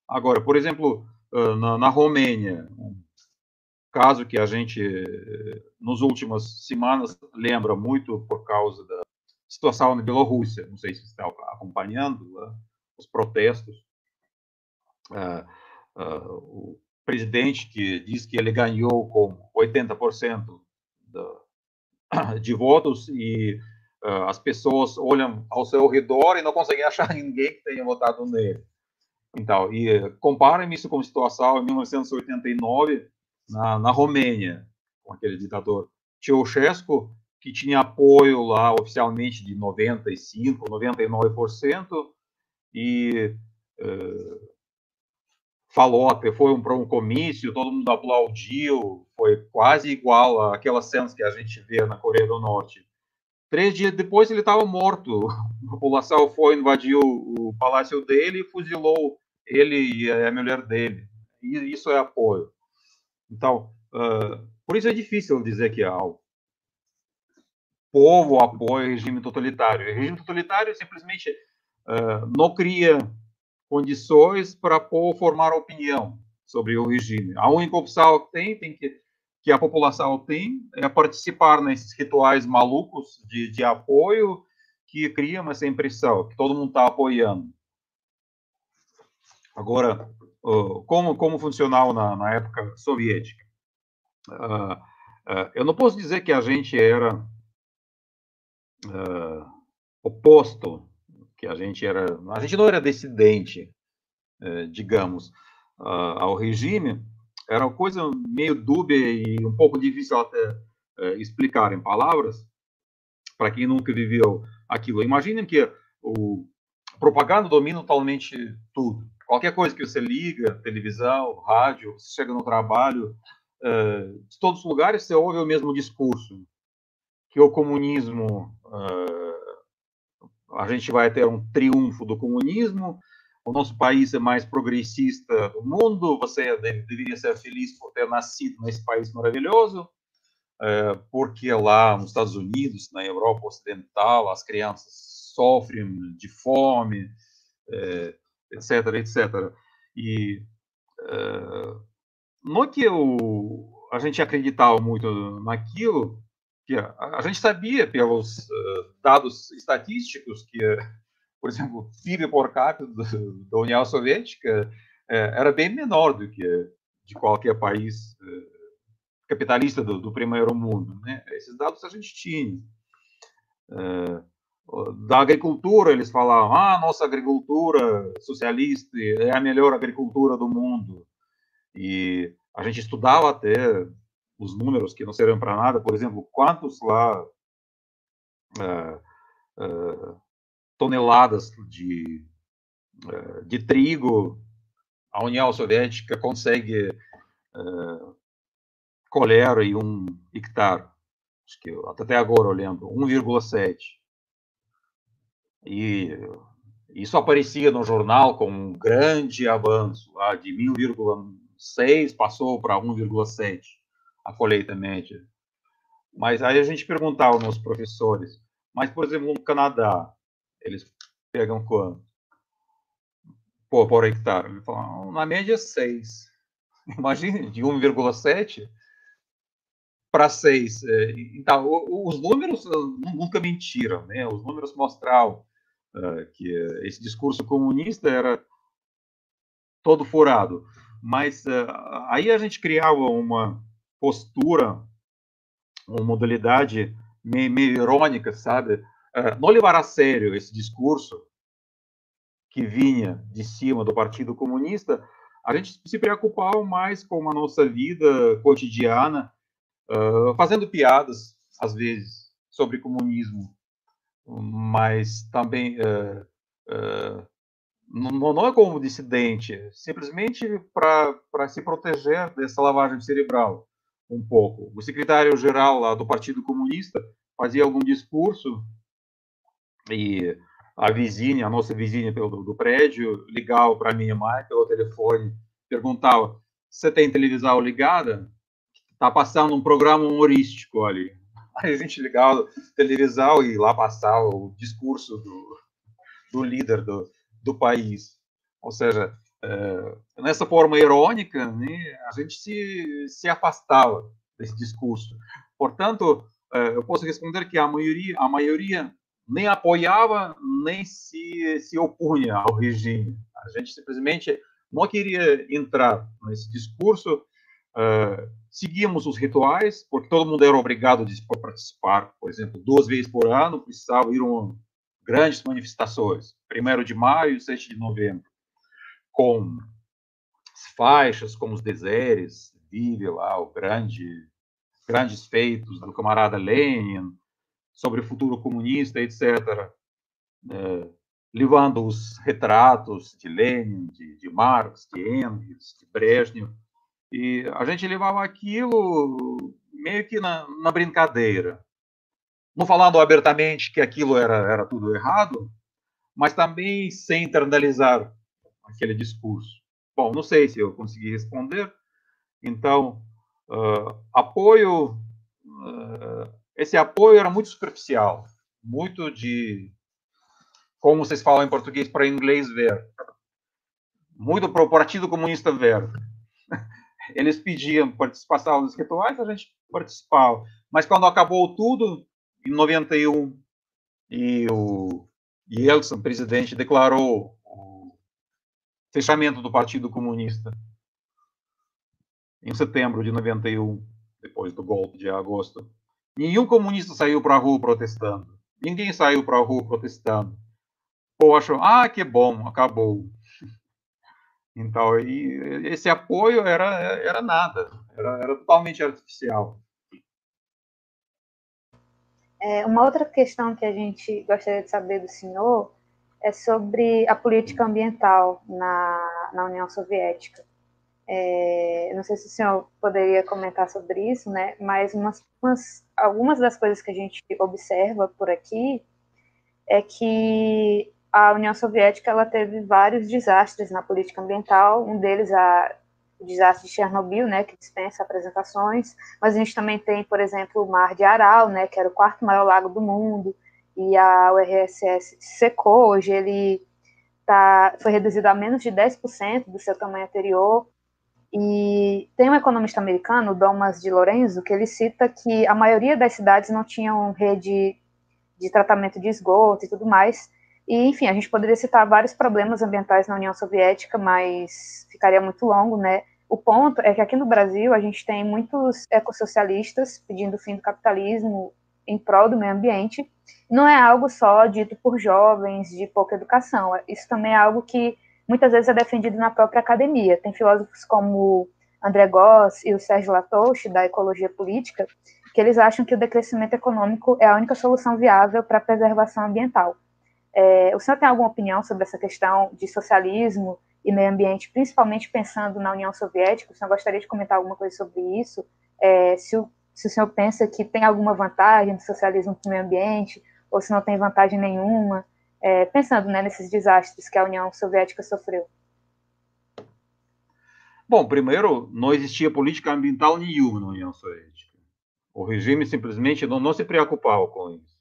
Agora, por exemplo, na, na Romênia, um caso que a gente, nos últimas semanas, lembra muito por causa da situação na Bielorrússia, não sei se está acompanhando uh, os protestos. Uh, uh, o presidente que diz que ele ganhou com 80% da, de votos e uh, as pessoas olham ao seu redor e não conseguem achar ninguém que tenha votado nele. Então, e uh, comparem isso com a situação em 1989 na, na Romênia, com aquele ditador Ceausescu, que tinha apoio lá oficialmente de 95, 99%, e uh, falou foi um, para um comício, todo mundo aplaudiu, foi quase igual àquelas cenas que a gente vê na Coreia do Norte. Três dias depois ele estava morto. A população foi invadir o palácio dele e fuzilou ele e a mulher dele. E isso é apoio. Então, uh, por isso é difícil dizer que o povo apoia o regime totalitário. O regime totalitário simplesmente uh, não cria condições para formar opinião sobre o regime. A única opção que tem, tem que, que a população tem é participar nesses rituais malucos de, de apoio que criam essa impressão que todo mundo está apoiando. Agora, como, como funcionava na, na época soviética? Uh, uh, eu não posso dizer que a gente era uh, oposto que a gente era, a gente não era dissidente, eh, digamos, ao regime, era uma coisa meio dúbia e um pouco difícil até eh, explicar em palavras para quem nunca viveu aquilo. Imaginem que o propaganda domina totalmente tudo. Qualquer coisa que você liga, televisão, rádio, você chega no trabalho, eh, de todos os lugares você ouve o mesmo discurso, que o comunismo a gente vai ter um triunfo do comunismo, o nosso país é mais progressista do mundo, você deve, deveria ser feliz por ter nascido nesse país maravilhoso, é, porque lá nos Estados Unidos, na Europa Ocidental, as crianças sofrem de fome, é, etc, etc. E uh, não que eu, a gente acreditava muito naquilo, que a, gente sabia pelos dados estatísticos que, por exemplo, o PIB por capita da União Soviética uh, era bem menor do que de qualquer país capitalista do, do, primeiro mundo. Né? Esses dados a gente tinha. da agricultura, eles falavam, ah, nossa agricultura socialista é a melhor agricultura do mundo. E a gente estudava até os números que não servem para nada, por exemplo, quantos lá uh, uh, toneladas de, uh, de trigo a União Soviética consegue colher em um hectare. Acho que até agora eu lembro, 1,7. E isso aparecia no jornal como um grande avanço, lá de 1,6 passou para 1,7 a colheita média. Mas aí a gente perguntava aos professores, mas, por exemplo, no Canadá, eles pegam quanto? Pô, por hectare. Ele fala, na média, 6. Imagine, de 1,7 para 6. É, então, os números nunca mentiram, né? Os números mostravam uh, que esse discurso comunista era todo furado. Mas aí a gente criava uma, postura, uma modalidade meio, meio irônica, sabe? Uh, não levar a sério esse discurso que vinha de cima do Partido Comunista, a gente se preocupava mais com a nossa vida cotidiana, uh, fazendo piadas, às vezes, sobre comunismo, mas também uh, uh, não, não, é como dissidente, simplesmente para se proteger dessa lavagem cerebral um pouco. O secretário-geral do Partido Comunista fazia algum discurso e a vizinha, a nossa vizinha do, do prédio, ligava para minha mãe pelo telefone, perguntava: Você tem televisão ligada? Está passando um programa humorístico ali. Aí a gente ligava televisão e lá passava o discurso do, do líder do, do país. Ou seja, nessa forma irônica, né, a gente se, se afastava desse discurso. Portanto, é, eu posso responder que a maioria, a maioria nem apoiava, nem se, se opunha ao regime. A gente simplesmente não queria entrar nesse discurso, uh, seguíamos os rituais, porque todo mundo era obrigado a participar, por exemplo, duas vezes por ano, precisava ir a grandes manifestações, 1 de maio e 7 de novembro com faixas como os deseres, vive lá o grande, grandes feitos do camarada Lenin sobre o futuro comunista, etc., é, levando os retratos de Lenin, de, de Marx, de Engels, de Brezhnev, e a gente levava aquilo meio que na, na brincadeira, não falando abertamente que aquilo era, era tudo errado, mas também sem internalizar aquele discurso? Bom, não sei se eu consegui responder. Então, uh, apoio, uh, esse apoio era muito superficial, muito de, como vocês falam em português, para inglês ver, muito para o Partido Comunista ver. Eles pediam participação nos rituais, a gente participava. Mas quando acabou tudo, em 91, e o Yeltsin, presidente, declarou fechamento do Partido Comunista em setembro de 91, depois do golpe de agosto. Nenhum comunista saiu para a rua protestando. Ninguém saiu para a rua protestando. Ou achou, ah, que bom, acabou. Então, e esse apoio era, era nada, era, era totalmente artificial. É, uma outra questão que a gente gostaria de saber do senhor é sobre a política ambiental na, na União Soviética. É, não sei se o senhor poderia comentar sobre isso, né? Mas umas, umas, algumas das coisas que a gente observa por aqui é que a União Soviética ela teve vários desastres na política ambiental. Um deles a o desastre de Chernobyl, né, que dispensa apresentações. Mas a gente também tem, por exemplo, o Mar de Aral, né, que era o quarto maior lago do mundo e a URSS secou, hoje ele tá, foi reduzido a menos de 10% do seu tamanho anterior, E tem um economista americano, Thomas de Lorenzo, que ele cita que a maioria das cidades não tinham rede de tratamento de esgoto e tudo mais. E, enfim, a gente poderia citar vários problemas ambientais na União Soviética, mas ficaria muito longo, né? O ponto é que aqui no Brasil a gente tem muitos ecossocialistas pedindo o fim do capitalismo em prol do meio ambiente. Não é algo só dito por jovens de pouca educação. Isso também é algo que muitas vezes é defendido na própria academia. Tem filósofos como André Goss e o Sérgio Latouche, da ecologia política, que eles acham que o decrescimento econômico é a única solução viável para a preservação ambiental. É, o senhor tem alguma opinião sobre essa questão de socialismo e meio ambiente, principalmente pensando na União Soviética? O senhor gostaria de comentar alguma coisa sobre isso? É, se, o, se o senhor pensa que tem alguma vantagem do socialismo para o meio ambiente, ou se não tem vantagem nenhuma? é, pensando né, nesses desastres que a União Soviética sofreu? Bom, primeiro, não existia política ambiental nenhuma na União Soviética. O regime simplesmente não, não se preocupava com isso.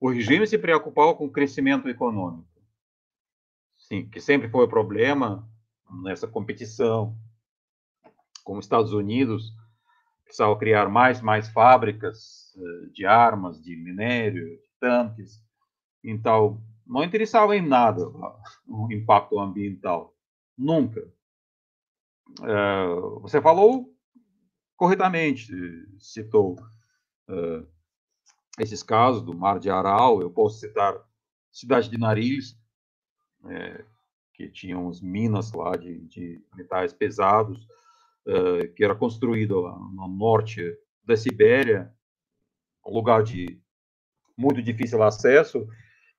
O regime se preocupava com o crescimento econômico. Sim, que sempre foi o problema nessa competição com os Estados Unidos, precisava criar mais mais fábricas eh, de armas, de minério, de tanques. Então, não interessava em nada o impacto ambiental. Nunca. É, você falou corretamente, citou é, esses casos do Mar de Aral. Eu posso citar cidade de Nariz, que tinha uns minas lá de, de metais pesados, é, que era construído no norte da Sibéria, um lugar de muito difícil acesso,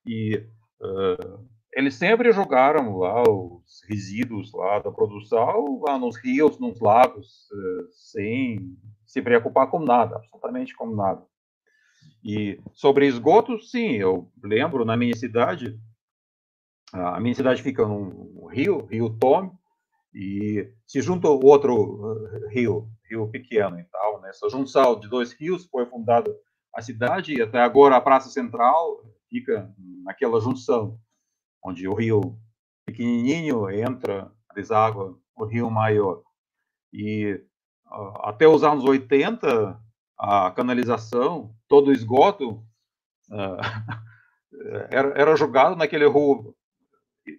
e Uh, eles sempre jogaram lá os resíduos lá da produção lá nos rios, nos lagos, uh, sem se preocupar com nada, absolutamente com nada. E sobre esgotos, sim, eu lembro na minha cidade, a minha cidade fica num rio, Rio Tome, e se junta outro rio, rio pequeno e tal, né? Junção de dois rios foi fundada a cidade e até agora a Praça Central fica naquela junção, onde o rio pequenininho entra, deságua o rio maior. E uh, até os anos 80, a canalização, todo o esgoto uh, era, era jogado naquele rio,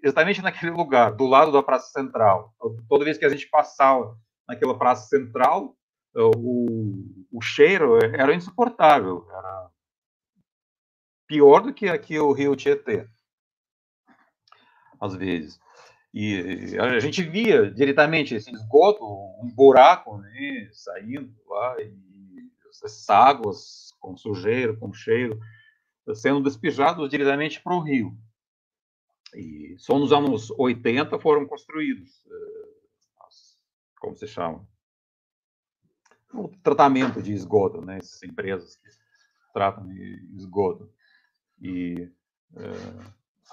exatamente naquele lugar, do lado da Praça Central. Toda vez que a gente passava naquela Praça Central, o, o cheiro era insuportável, era pior do que aqui o Rio Tietê, às vezes. E a gente via diretamente esse esgoto, um buraco, né, saindo lá, e essas águas com sujeira, com cheiro, sendo despejados diretamente para o rio. E só nos anos 80 foram construídos, eh, como se chama? O tratamento de esgoto, né, essas empresas que tratam de esgoto. E é,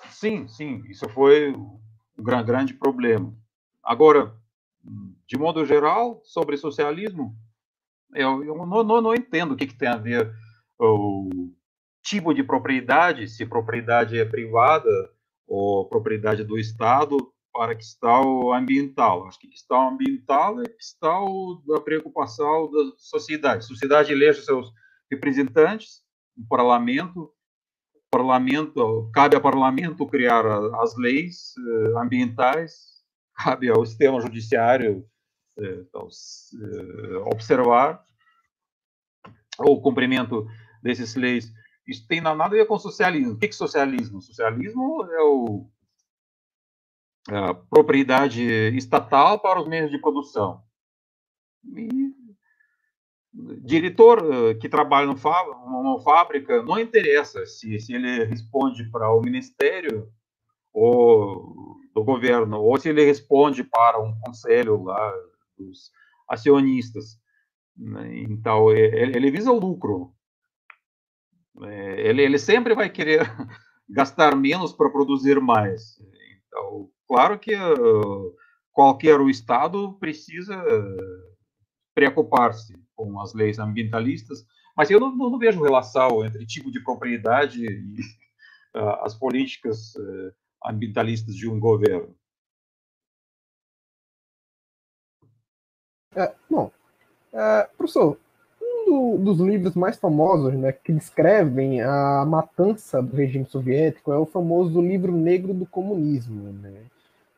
sim, sim, isso foi um grande problema. Agora, de modo geral, sobre socialismo, eu, eu não, não, não, entendo o que, que, tem a ver o tipo de propriedade, se propriedade é privada ou propriedade do Estado, para questão ambiental. Acho que questão ambiental é questão da preocupação da sociedade. A sociedade elege seus representantes, o parlamento, parlamento, cabe ao parlamento criar as leis eh, ambientais, cabe ao sistema judiciário eh, então, eh, observar o cumprimento dessas leis. Isso tem nada a ver com socialismo. O que é socialismo? Socialismo é o, a propriedade estatal para os meios de produção. E diretor eh, que trabalha numa fábrica, não interessa se, se ele responde para o ministério ou do governo, ou se ele responde para um conselho lá dos acionistas. Né? Então, ele visa o lucro. É, ele, ele sempre vai querer gastar menos para produzir mais. Então, claro que uh, qualquer Estado precisa preocupar-se com as leis ambientalistas, mas eu não, não vejo relação entre tipo de propriedade e uh, as políticas ambientalistas de um governo. É, bom, é, professor, do, dos livros mais famosos né, que descrevem a matança do regime soviético é o famoso Livro Negro do Comunismo, né,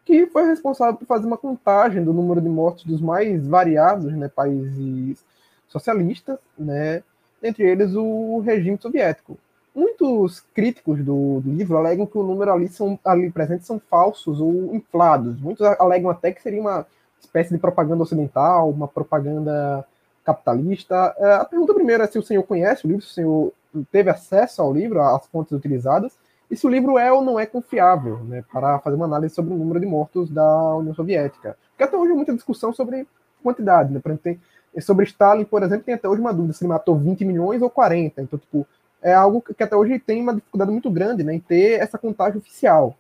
que foi responsável por fazer uma contagem do número de mortes dos mais variados né, países socialistas, né, entre eles o regime soviético. Muitos críticos do, livro alegam que o número ali, são, ali presente são falsos ou inflados. Muitos alegam até que seria uma espécie de propaganda ocidental, uma propaganda capitalista. É, a pergunta primeira é se o senhor conhece o livro, se o senhor teve acesso ao livro, às fontes utilizadas, e se o livro é ou não é confiável, né, para fazer uma análise sobre o número de mortos da União Soviética. Porque até hoje há muita discussão sobre quantidade, né, por exemplo, sobre Stalin, por exemplo, tem até hoje uma dúvida se ele matou 20 milhões ou 40, então, tipo, é algo que até hoje tem uma dificuldade muito grande, né, em ter essa contagem oficial.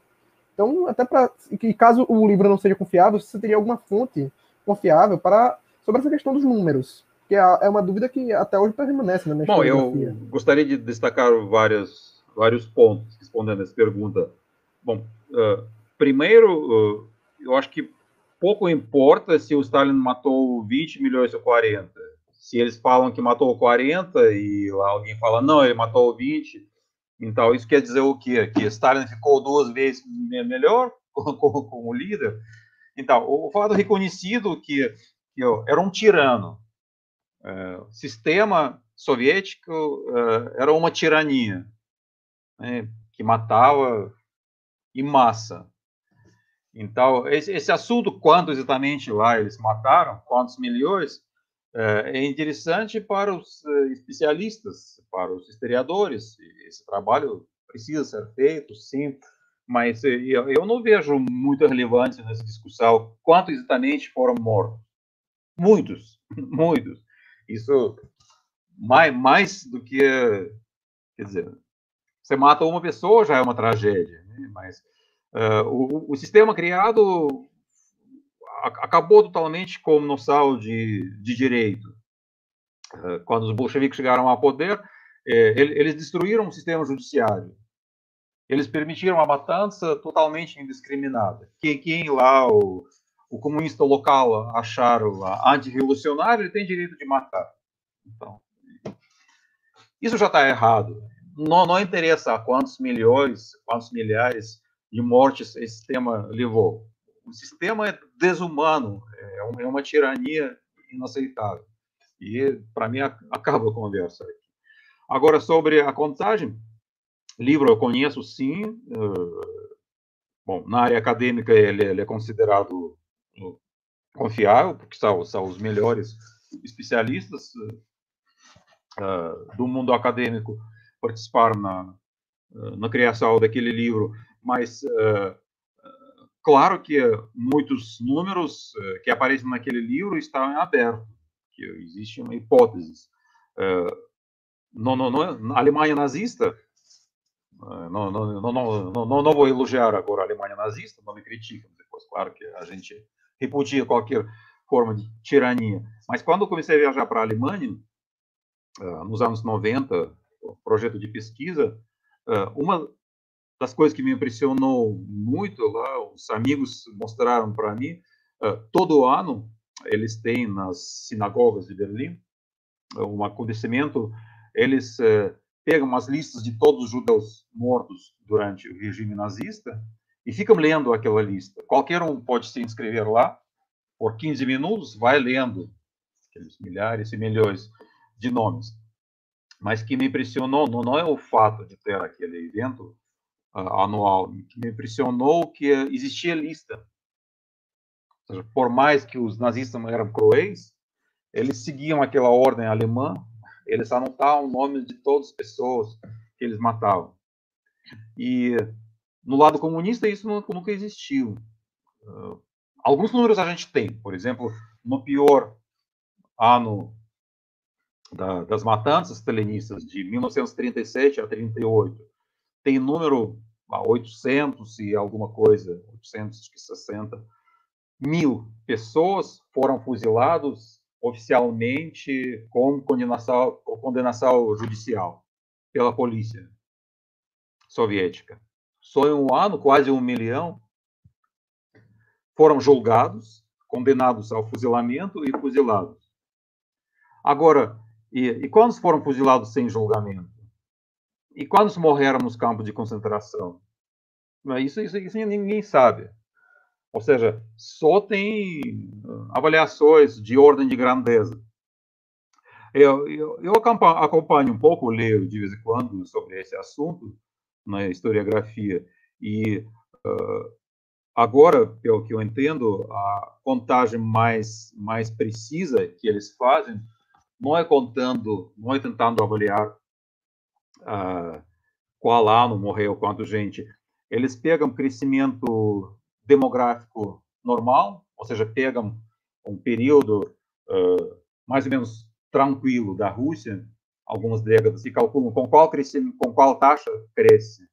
Então, até para que caso o livro não seja confiável, você teria alguma fonte confiável para sobre essa questão dos números, que é, é uma dúvida que até hoje permanece na Bom, eu gostaria de destacar várias, vários pontos respondendo essa pergunta. Bom, uh, primeiro, uh, eu acho que pouco importa se o Stalin matou 20 milhões ou 40. Se eles falam que matou 40 e alguém fala, não, ele matou 20, então isso quer dizer o quê? Que Stalin ficou duas vezes melhor como, líder? Então, o fato reconhecido que, que era um tirano, o sistema soviético é, era uma tirania, né, que matava em massa. Então, esse, assunto, quanto exatamente lá eles mataram, quantos milhões, é, é interessante para os especialistas, para os historiadores. Esse trabalho precisa ser feito, sim, mas eu não vejo muita relevância nessa discussão. Quanto exatamente foram mortos? Muitos, muitos. Isso mais, mais do que, quer dizer, você mata uma pessoa já é uma tragédia, né? mas uh, o, o, sistema criado acabou totalmente com noção de, de direito. Uh, quando os bolcheviques chegaram ao poder, eh, eles destruíram o sistema judiciário. Eles permitiram a matança totalmente indiscriminada. Quem, quem lá, o, o comunista local achar anti-revolucionário, ele tem direito de matar. Então, isso já está errado. Não, não interessa quantos milhões, quantos milhares de mortes esse sistema levou. O sistema é desumano, é uma, é uma tirania inaceitável. E, para mim, acaba a conversa aqui. Agora, sobre a contagem, livro eu conheço sim. Uh, bom, na área acadêmica ele, ele é considerado confiável, porque são, são os melhores especialistas uh, do mundo acadêmico participaram na, na criação daquele livro, mas claro que muitos números que aparecem naquele livro estão em aberto, que existe uma hipótese. No, no, no, na Alemanha nazista, não, não, não, não, não, não vou elogiar agora a Alemanha nazista, não me criticam depois, claro que a gente repudia qualquer forma de tirania. Mas quando eu comecei a viajar para a Alemanha, uh, nos anos 90, projeto de pesquisa, uh, uma das coisas que me impressionou muito lá, os amigos mostraram para mim, uh, todo ano eles têm nas sinagogas de Berlim um acontecimento, eles pegam umas listas de todos os judeus mortos durante o regime nazista e ficam lendo aquela lista. Qualquer um pode se inscrever lá, por 15 minutos, vai lendo aqueles milhares e milhões de nomes. Mas que me impressionou não, é o fato de ter aquele evento uh, anual, que me impressionou que existia lista. Seja, por mais que os nazistas eram cruéis, eles seguiam aquela ordem alemã eles anotavam nomes de todas as pessoas que eles matavam. E no lado comunista isso nunca existiu. Alguns números a gente tem, por exemplo, no pior ano da, das matanças stalinistas, de 1937 a 38, tem número 800 e alguma coisa, 860 mil pessoas foram fuzilados oficialmente com condenação, condenação judicial pela polícia soviética. Só em um ano, quase um milhão foram julgados, condenados ao fuzilamento e fuzilados. Agora, e, e quantos foram fuzilados sem julgamento? E quantos morreram nos campos de concentração? Isso, isso, isso ninguém sabe. Ou seja, só tem avaliações de ordem de grandeza. Eu, eu, eu acompanho um pouco, leio de vez em quando sobre esse assunto na historiografia, e uh, agora, pelo que eu entendo, a contagem mais, mais precisa que eles fazem não é contando, não é tentando avaliar uh, qual ano morreu, quanto gente. Eles pegam crescimento demográfico normal, ou seja, pegam um período uh, mais ou menos tranquilo da Rússia, algumas décadas, e calculam com qual, crescimento, com qual taxa cresce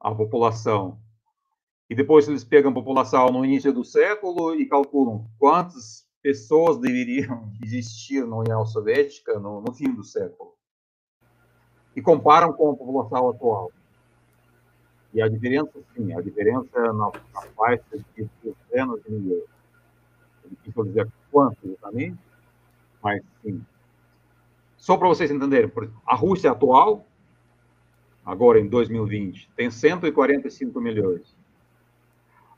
a população. E depois eles pegam a população no início do século e calculam quantas pessoas deveriam existir na União Soviética no, no fim do século. E comparam com a população atual. E a diferença, sim, a diferença na, na faixa de dezenas de milhões. É difícil dizer quanto exatamente, mas sim. Só para vocês entenderem, a Rússia atual, agora em 2020, tem 145 milhões.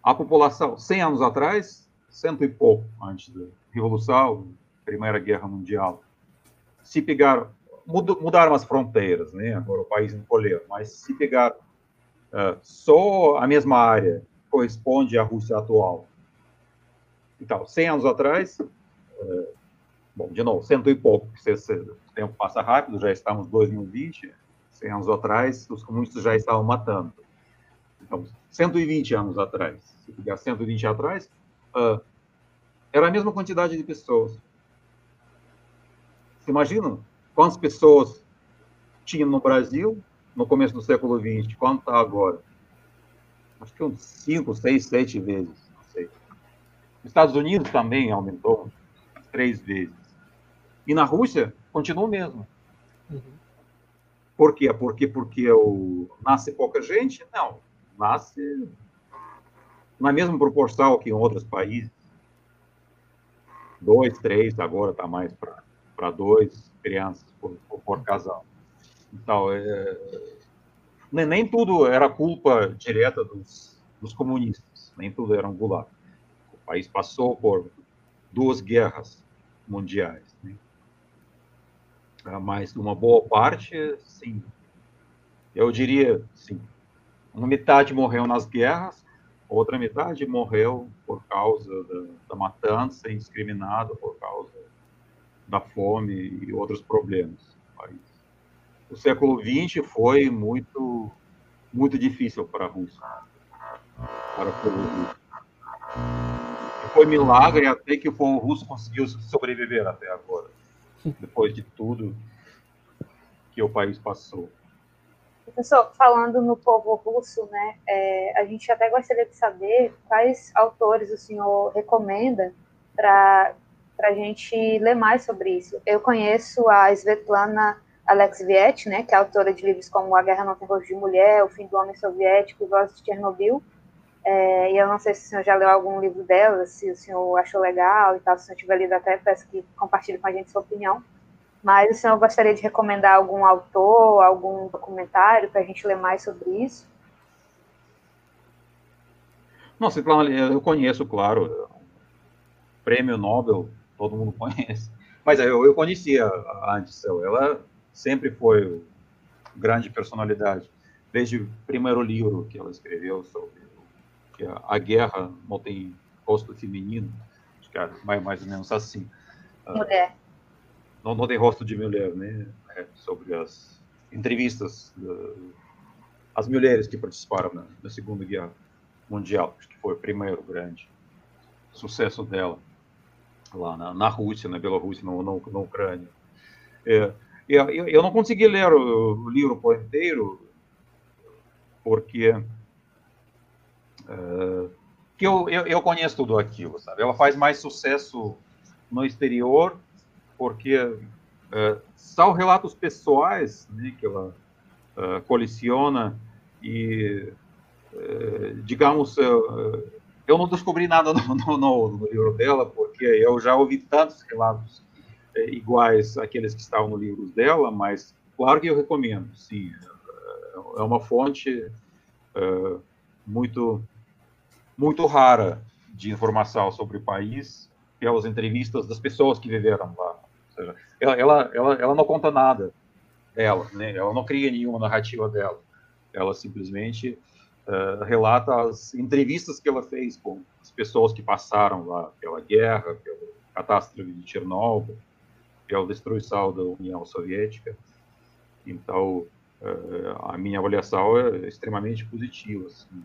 A população, 100 anos atrás, cento e pouco antes da Revolução, Primeira Guerra Mundial. Se pegar, mudaram as fronteiras, né? Agora o país encolheu, mas se pegar uh, só a mesma área corresponde à Rússia atual. Então, 100 anos atrás, uh, Bom, de novo, cento e pouco, o tempo passa rápido, já estamos em 2020, 100 anos atrás, os comunistas já estavam matando. Então, 120 anos atrás, se pegar 120 atrás, uh, era a mesma quantidade de pessoas. Você imaginam quantas pessoas tinham no Brasil no começo do século XX? Quanto está agora? Acho que uns 5, 6, 7 vezes, não sei. Os Estados Unidos também aumentou três vezes. E na Rússia, continua o mesmo. Uhum. Por quê? Porque, porque o, nasce pouca gente? Não. Nasce na mesma proporção que em outros países. Dois, três, agora está mais para dois crianças por, por, por casal. Então, é, nem, nem, tudo era culpa direta dos, dos comunistas, nem tudo era um gulag. O país passou por duas guerras mundiais. Tá? mas uma boa parte, sim. Eu diria, sim. Uma metade morreu nas guerras, outra metade morreu por causa da, da matança indiscriminada, por causa da fome e outros problemas. O século XX foi muito, muito difícil para a Rússia, para o. Foi milagre até que o povo russo conseguiu sobreviver até agora depois de tudo que o país passou. Professor, falando no povo russo, né, é, a gente até gostaria de saber quais autores o senhor recomenda para a gente ler mais sobre isso. Eu conheço a Svetlana Alexviet, né, que é autora de livros como A Guerra Não Tem Rosto de Mulher, O Fim do Homem Soviético Vozes de Chernobyl, é, e eu não sei se o senhor já leu algum livro dela, se o senhor achou legal e tal, se o senhor tiver lido até, peço que compartilhe com a gente sua opinião. Mas o senhor gostaria de recomendar algum autor, algum documentário para a gente ler mais sobre isso? Nossa, eu conheço, claro, prêmio Nobel, todo mundo conhece. Mas eu, eu conhecia a ela sempre foi grande personalidade, desde o primeiro livro que ela escreveu sobre que a, guerra não tem rosto feminino, acho que é mais, mais ou menos assim. Ah, mulher. Não, não tem rosto de mulher, né? É, sobre as entrevistas das mulheres que participaram na, na, Segunda Guerra Mundial, acho que foi o primeiro grande sucesso dela lá na, na Rússia, na Bielorrússia, no, no, na Ucrânia. É, eu, eu não consegui ler o, o livro por inteiro, porque que eu, eu, eu, conheço tudo aquilo, sabe? Ela faz mais sucesso no exterior porque uh, são relatos pessoais né, que ela uh, coleciona e, uh, digamos, eu não descobri nada no, no, no, no, livro dela, porque eu já ouvi tantos relatos é, iguais àqueles que estavam no livro dela, mas claro que eu recomendo, sim. É uma fonte é, muito, muito rara de informação sobre o país pelas entrevistas das pessoas que viveram lá. Seja, ela, ela, ela, ela, não conta nada dela, né? ela não cria nenhuma narrativa dela. Ela simplesmente uh, relata as entrevistas que ela fez com as pessoas que passaram lá pela guerra, pela catástrofe de Chernobyl, pela destruição da União Soviética. Então, uh, a minha avaliação é extremamente positiva. Assim.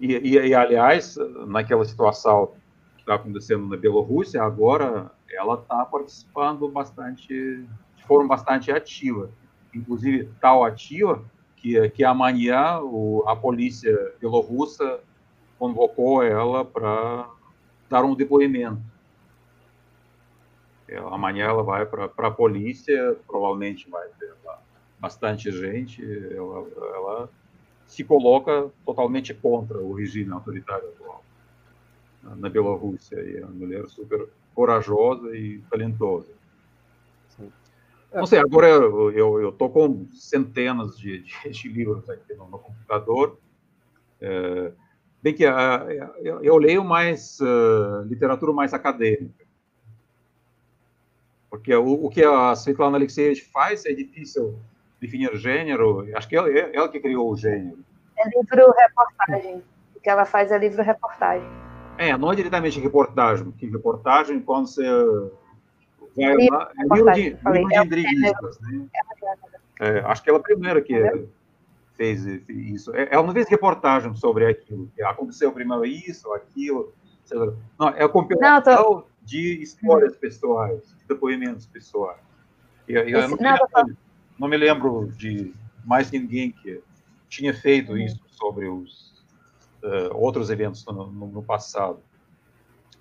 E, e, e, aliás, naquela situação que está acontecendo na Bielorrússia, agora ela está participando bastante, de forma bastante ativa. Inclusive, tal ativa que, que amanhã o, a polícia bielorrussa convocou ela para dar um depoimento. Ela, é, amanhã ela vai para a polícia, provavelmente vai ter lá bastante gente. Ela, ela se coloca totalmente contra o regime autoritário atual na Bielorrússia. E é uma mulher super corajosa e talentosa. É. Não sei, agora eu estou com centenas de, de, de, livros aqui no, no computador. É, bem que uh, eu, eu, leio mais uh, literatura mais acadêmica. Porque o, o, que a Svetlana Alexeyevich faz é difícil definir gênero. Acho que ela, é ela que criou o gênero. É livro-reportagem. O que ela faz é livro-reportagem. É, não é diretamente reportagem, porque reportagem, quando você vai lá, é livro de, livro de entrevistas, né? É, acho que ela é primeira que fez isso. É, ela não fez reportagem sobre aquilo, aconteceu primeiro isso, aquilo, etc. Não, é a compilação tô... de histórias pessoais, de depoimentos pessoais. E, eu não, me lembro, não me lembro de mais ninguém que tinha feito isso sobre os uh, outros eventos no, no, no passado.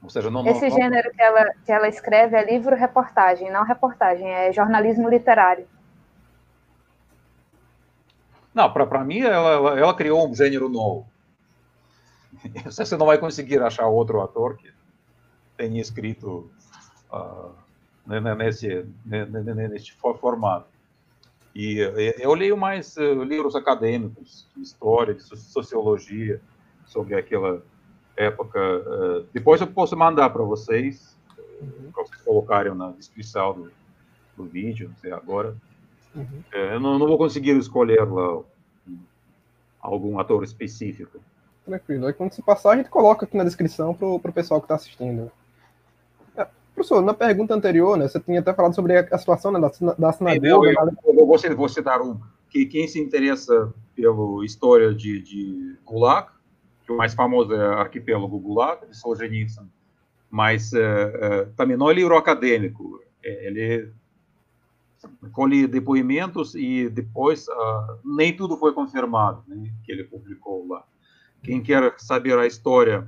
Ou seja, não, Esse não, gênero que ela, que ela escreve é livro-reportagem, não reportagem, é jornalismo literário. Não, para mim, ela, ela, ela, criou um gênero novo. Você não vai conseguir achar outro ator que tenha escrito uh, nesse, nesse formato. E eu leio mais uh, livros acadêmicos, de história, de sociologia, sobre aquela época. Uh, depois eu posso mandar para vocês, uhum. para vocês colocarem na descrição do, do vídeo, não sei agora. Uhum. É, eu não, não, vou conseguir escolher lá algum ator específico. Tranquilo. Aí quando se passar, a gente coloca aqui na descrição para o pessoal que está assistindo. É, professor, na pergunta anterior, né, você tinha até falado sobre a, situação né, da, da sinagoga. Eu, eu, eu, eu vou, vou citar um. Que quem se interessa pela história de, de Gulag, que o mais famoso é Arquipélago Gulag, de Solzhenitsyn, mas uh, uh, também não é livro acadêmico, é, ele colhe depoimentos e depois uh, nem tudo foi confirmado né, que ele publicou lá. Quem quer saber a história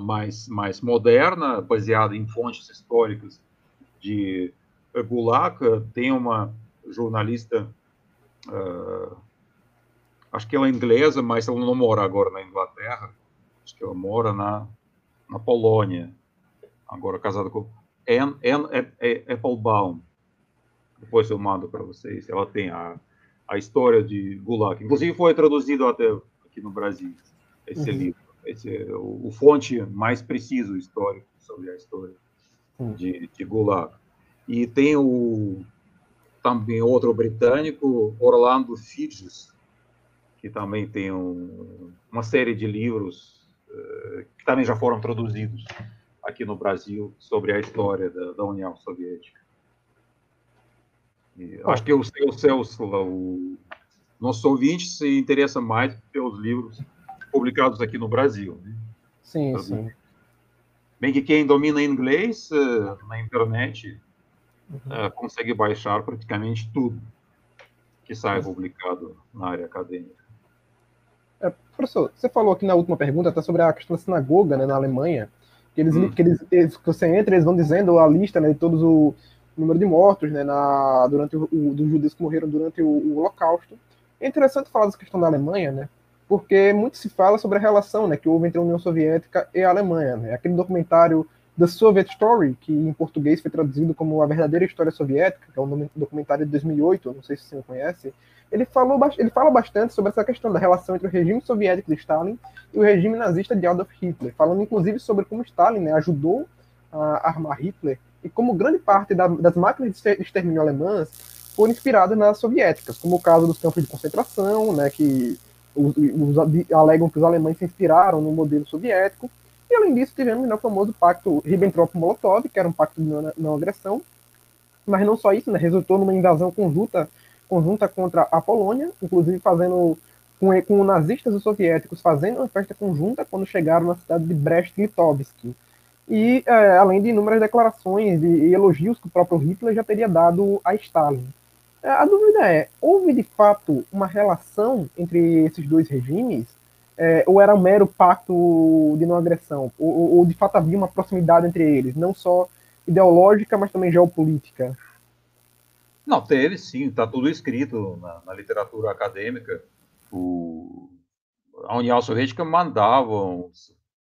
mais, mais moderna, baseada em fontes históricas de Gulag, tem uma jornalista uh, acho que ela é inglesa, mas ela não mora agora na Inglaterra. Acho que ela mora na, na Polônia. Agora casada com Anne, Anne Applebaum. Depois eu mando para vocês. Ela tem a, a história de Gulag. Inclusive foi traduzido até aqui no Brasil esse uhum. livro. Esse o, o, fonte mais preciso histórico sobre a história uhum. de, de Gulag. E tem o também outro britânico, Orlando Figes, que também tem um, uma série de livros uh, que também já foram traduzidos aqui no Brasil sobre a história da, da União Soviética. E acho que o, Celso, o nosso ouvinte, se interessa mais pelos livros publicados aqui no Brasil. Né? Sim, sim. Bem que quem domina inglês uh, na internet uhum. uh, consegue baixar praticamente tudo que sai publicado na área acadêmica. É, professor, você falou aqui na última pergunta até sobre a questão da sinagoga né, na Alemanha, que eles, hum. que eles, eles, que você entra, eles vão dizendo a lista né, de todos o número de mortos né, na, durante o, o, dos judeus que morreram durante o, o Holocausto. É interessante falar dessa questão da Alemanha, né, porque muito se fala sobre a relação né, que houve entre a União Soviética e a Alemanha. Né? Aquele documentário The Soviet Story, que em português foi traduzido como A Verdadeira História Soviética, que é um documentário de 2008, não sei se você conhece, ele, falou, ele fala bastante sobre essa questão da relação entre o regime soviético de Stalin e o regime nazista de Adolf Hitler, falando inclusive sobre como Stalin né, ajudou a armar Hitler e como grande parte da, das máquinas de extermínio alemãs foram inspiradas nas soviéticas, como o caso dos campos de concentração, né, que os, os, alegam que os alemães se inspiraram no modelo soviético, e além disso tivemos né, o famoso pacto Ribbentrop-Molotov, que era um pacto de não, não, agressão, mas não só isso, né, resultou numa invasão conjunta, conjunta contra a Polônia, inclusive fazendo com, com nazistas e soviéticos fazendo uma festa conjunta quando chegaram na cidade de Brest-Litovsk, e é, além de inúmeras declarações e elogios que o próprio Hitler já teria dado a Stalin. É, a dúvida é: houve de fato uma relação entre esses dois regimes? É, ou era um mero pacto de não agressão? Ou, ou, de fato havia uma proximidade entre eles, não só ideológica, mas também geopolítica? Não, teve sim, está tudo escrito na, na literatura acadêmica. O, a União Soviética mandava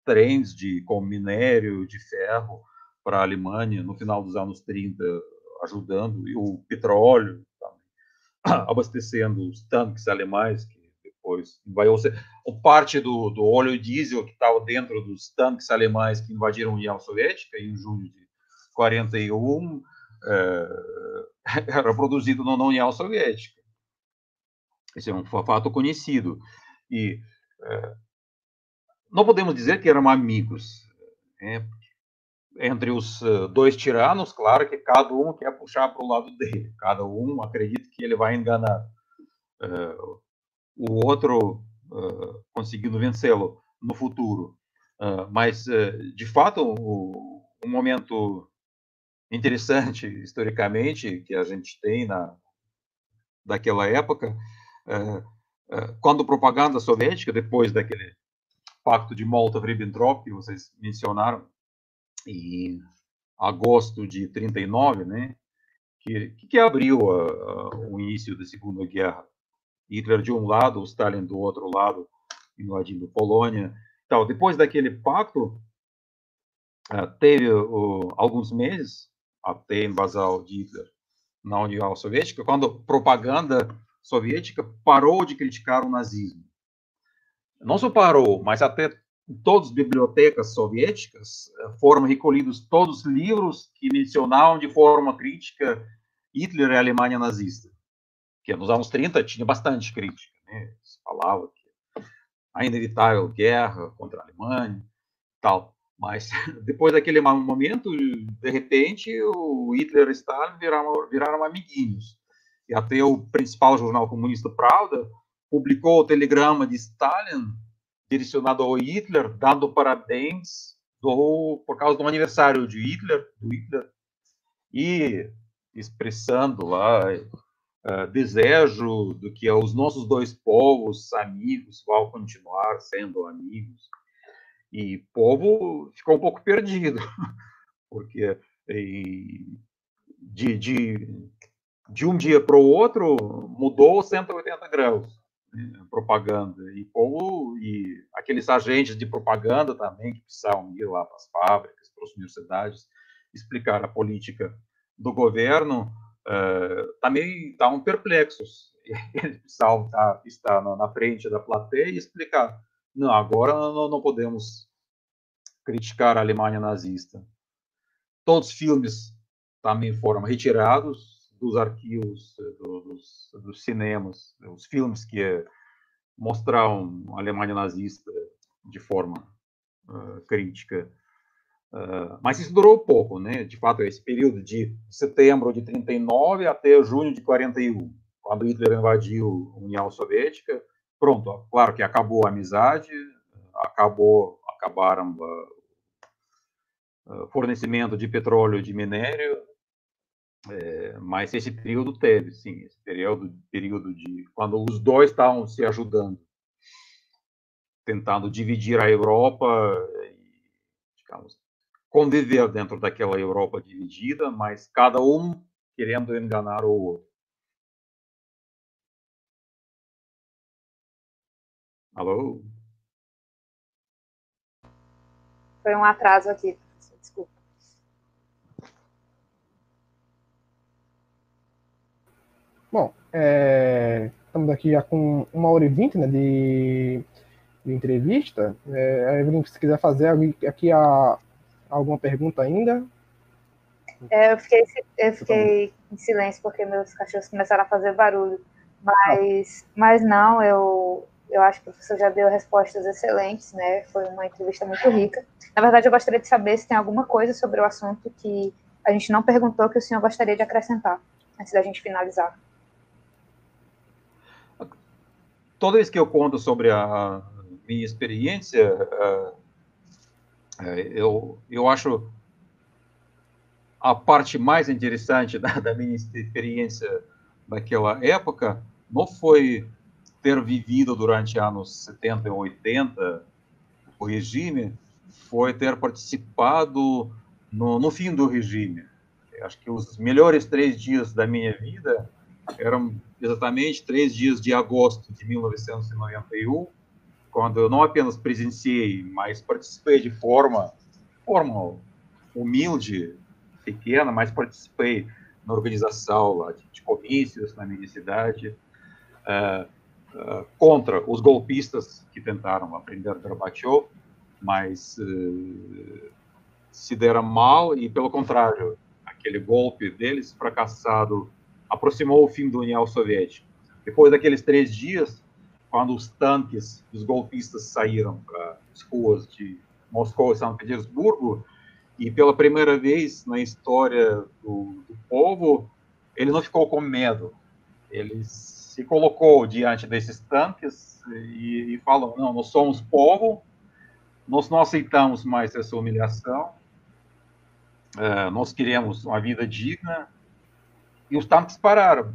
trens de, com minério de ferro para a Alemanha no final dos anos 30, ajudando, e o petróleo, abastecendo os tanques alemães, que depois invadiu. O parte do, do óleo diesel que estava dentro dos tanques alemães que invadiram a União Soviética em junho de 41 é, era produzido na União Soviética. Esse é um fato conhecido. E é, não podemos dizer que eram amigos. Né? Entre os eh, dois tiranos, claro que cada um quer puxar para o lado dele, cada um acredita que ele vai enganar uh, o outro, uh, conseguindo vencê-lo no futuro. Uh, mas, de fato, o, um momento interessante historicamente que a gente tem na daquela época, quando a propaganda soviética, depois daquele Pacto de Molotov-Ribbentrop, que vocês mencionaram, em agosto de 39, né, que, que abriu a, a, o início da Segunda Guerra. Hitler de um lado, Stalin do outro lado, invadindo Polônia. Então, depois daquele pacto, uh, teve uh, alguns meses até a invasão de Hitler na União Soviética, quando a propaganda soviética parou de criticar o nazismo não só parou, mas até todas as bibliotecas soviéticas eh, foram recolhidos todos os livros que mencionavam de forma crítica Hitler e a Alemanha nazista. Que nos anos 30 tinha bastante crítica, né? Se falava que a inevitável guerra contra a Alemanha, tal. Mas depois daquele momento, de repente, o Hitler e Stalin viraram, viraram amiguinhos. E até o principal jornal comunista Pravda publicou o telegrama de Stalin direcionado ao Hitler, dando parabéns do, por causa do aniversário de Hitler, do Hitler e expressando lá uh, desejo do que os nossos dois povos amigos vão continuar sendo amigos. E povo ficou um pouco perdido, porque de, de, de um dia para o outro mudou 180 graus propaganda e povo e aqueles agentes de propaganda também que precisavam ir lá para as fábricas, para as universidades, explicar a política do governo, uh, também estavam perplexos. Eles precisavam estar, estar na frente da plateia e explicar: não, agora não, não podemos criticar a Alemanha nazista. Todos os filmes também foram retirados, dos arquivos dos, dos cinemas, os filmes que mostravam a Alemanha nazista de forma uh, crítica. Uh, mas isso durou pouco, né? De fato, esse período de setembro de 39 até junho de 41, quando Hitler invadiu a União Soviética, pronto, claro que acabou a amizade, acabou, acabaram uh, fornecimento de petróleo, de minério, é, mas esse período teve, sim, esse período, período de quando os dois estavam se ajudando, tentando dividir a Europa e, digamos, conviver dentro daquela Europa dividida, mas cada um querendo enganar o outro. Alô? Foi um atraso aqui, desculpa. Bom, é, estamos aqui já com uma hora e vinte né, de, de entrevista. É, Evelyn, se quiser fazer aqui a, alguma pergunta ainda. É, eu fiquei, eu fiquei em silêncio porque meus cachorros começaram a fazer barulho. Mas, mas não, eu, eu acho que o professor já deu respostas excelentes, né? Foi uma entrevista muito rica. Na verdade, eu gostaria de saber se tem alguma coisa sobre o assunto que a gente não perguntou que o senhor gostaria de acrescentar, antes da gente finalizar. Toda vez que eu conto sobre a minha experiência, uh, eu, eu acho a parte mais interessante da, da minha experiência daquela época não foi ter vivido durante anos 70 e 80 o regime, foi ter participado no, no fim do regime. Eu acho que os melhores três dias da minha vida eram exatamente três dias de agosto de 1991, quando eu não apenas presenciei, mas participei de forma, forma humilde, pequena, mas participei na organização lá, de, de comícios na minha cidade, uh, uh, contra os golpistas que tentaram aprender Gorbachev, mas uh, se deram mal e, pelo contrário, aquele golpe deles fracassado aproximou o fim da União Soviética. Depois daqueles três dias, quando os tanques dos golpistas saíram para as ruas de Moscou e São Petersburgo, e pela primeira vez na história do, do povo, ele não ficou com medo. Ele se colocou diante desses tanques e, e falou: não, nós somos povo, nós não aceitamos mais essa humilhação, uh, nós queremos uma vida digna, e os tanques pararam.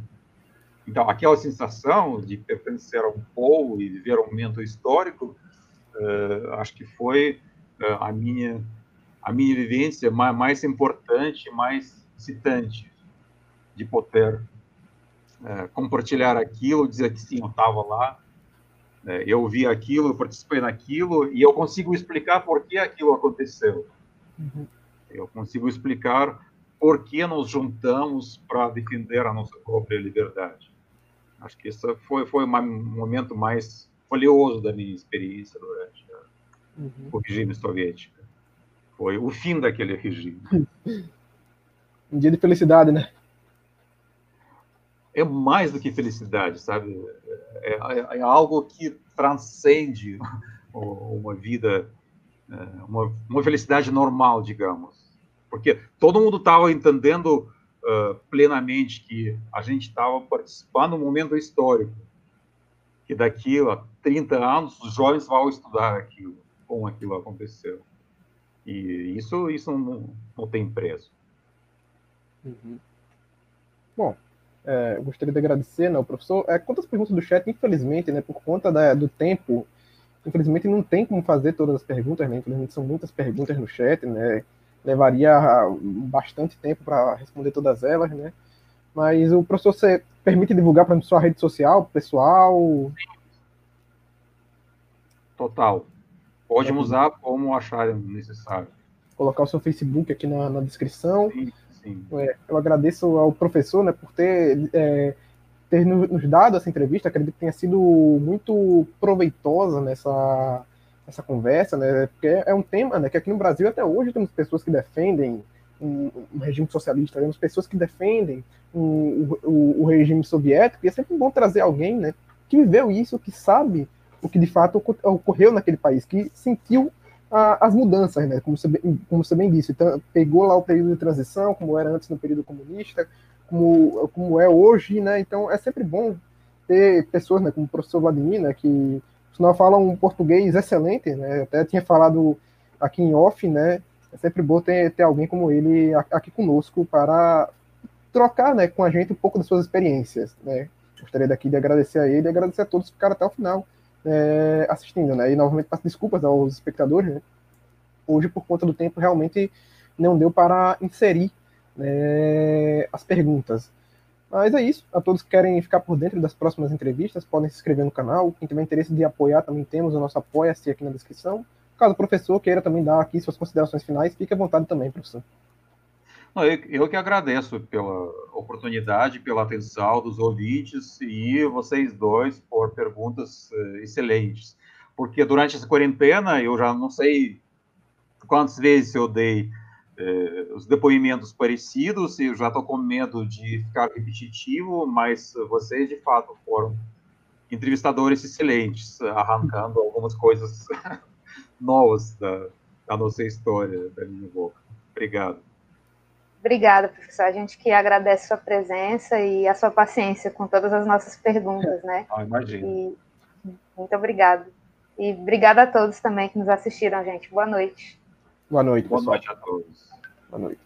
Então, aquela sensação de pertencer a um povo e viver um momento histórico, uh, acho que foi uh, a minha a minha vivência mais, mais importante, mais excitante de poder uh, compartilhar aquilo, dizer que sim, eu estava lá, eu vi aquilo, eu participei naquilo e eu consigo explicar por que aquilo aconteceu. Uhum. Eu consigo explicar por que nos juntamos para defender a nossa própria liberdade. Acho que esse foi, foi um momento mais valioso da minha experiência durante uhum. o regime soviético. Foi o fim daquele regime. Um dia de felicidade, né? É mais do que felicidade, sabe? É, é, é algo que transcende uma vida, é, uma, uma felicidade normal, digamos porque todo mundo estava entendendo uh, plenamente que a gente estava participando de um momento histórico, que daqui a 30 anos os jovens vão estudar aquilo, como aquilo aconteceu. E isso, isso não, não tem preço. Uhum. Bom, é, gostaria de agradecer né, professor. É, quantas perguntas do chat, infelizmente, né, por conta da, do tempo, infelizmente não tem como fazer todas as perguntas, né? Infelizmente são muitas perguntas no chat, né? Levaria bastante tempo para responder todas elas, né? Mas o professor você permite divulgar para sua rede social, pessoal? Total. Pode é. usar como acharem necessário. Colocar o seu Facebook aqui na, na descrição. Sim, sim. É, eu agradeço ao professor né, por ter, é, ter nos dado essa entrevista. Acredito que tenha sido muito proveitosa nessa essa conversa, né? Porque é um tema, né? Que aqui no Brasil até hoje temos pessoas que defendem um, um regime socialista, temos pessoas que defendem um, o, o, regime soviético, e é sempre bom trazer alguém, né? Que viveu isso, que sabe o que de fato ocorreu naquele país, que sentiu a, as mudanças, né? Como você, como você bem disse, então, pegou lá o período de transição, como era antes no período comunista, como, como é hoje, né? Então é sempre bom ter pessoas, né? Como o professor Vladimir, né? Que sinal fala um português excelente, né? Até tinha falado aqui em off, né? É sempre bom ter, ter alguém como ele aqui conosco para trocar, né, com a gente um pouco das suas experiências, né? Gostaria daqui de agradecer a ele e agradecer a todos que ficaram até o final é, assistindo, né? E novamente peço desculpas aos espectadores, né? Hoje, por conta do tempo, realmente não deu para inserir né, as perguntas. Mas é isso. A todos que querem ficar por dentro das próximas entrevistas, podem se inscrever no canal. Quem tiver interesse de apoiar, também temos o nosso apoia-se aqui na descrição. Caso o professor queira também dar aqui suas considerações finais, fique à vontade também, professor. Eu que agradeço pela oportunidade, pela atenção dos ouvintes e vocês dois por perguntas eh, excelentes. Porque durante essa quarentena, eu já não sei quantas vezes eu dei eh, os depoimentos parecidos, eu já estou com medo de ficar repetitivo, mas vocês, de fato, foram entrevistadores excelentes, arrancando algumas coisas novas da, da nossa história, da minha boca. Obrigado. Obrigada, professor. A gente que agradece sua presença e a sua paciência com todas as nossas perguntas, né? Ah, imagino. E, muito obrigado. E obrigada a todos também que nos assistiram, gente. Boa noite. Boa noite, pessoal. Boa noite a todos. Boa noite.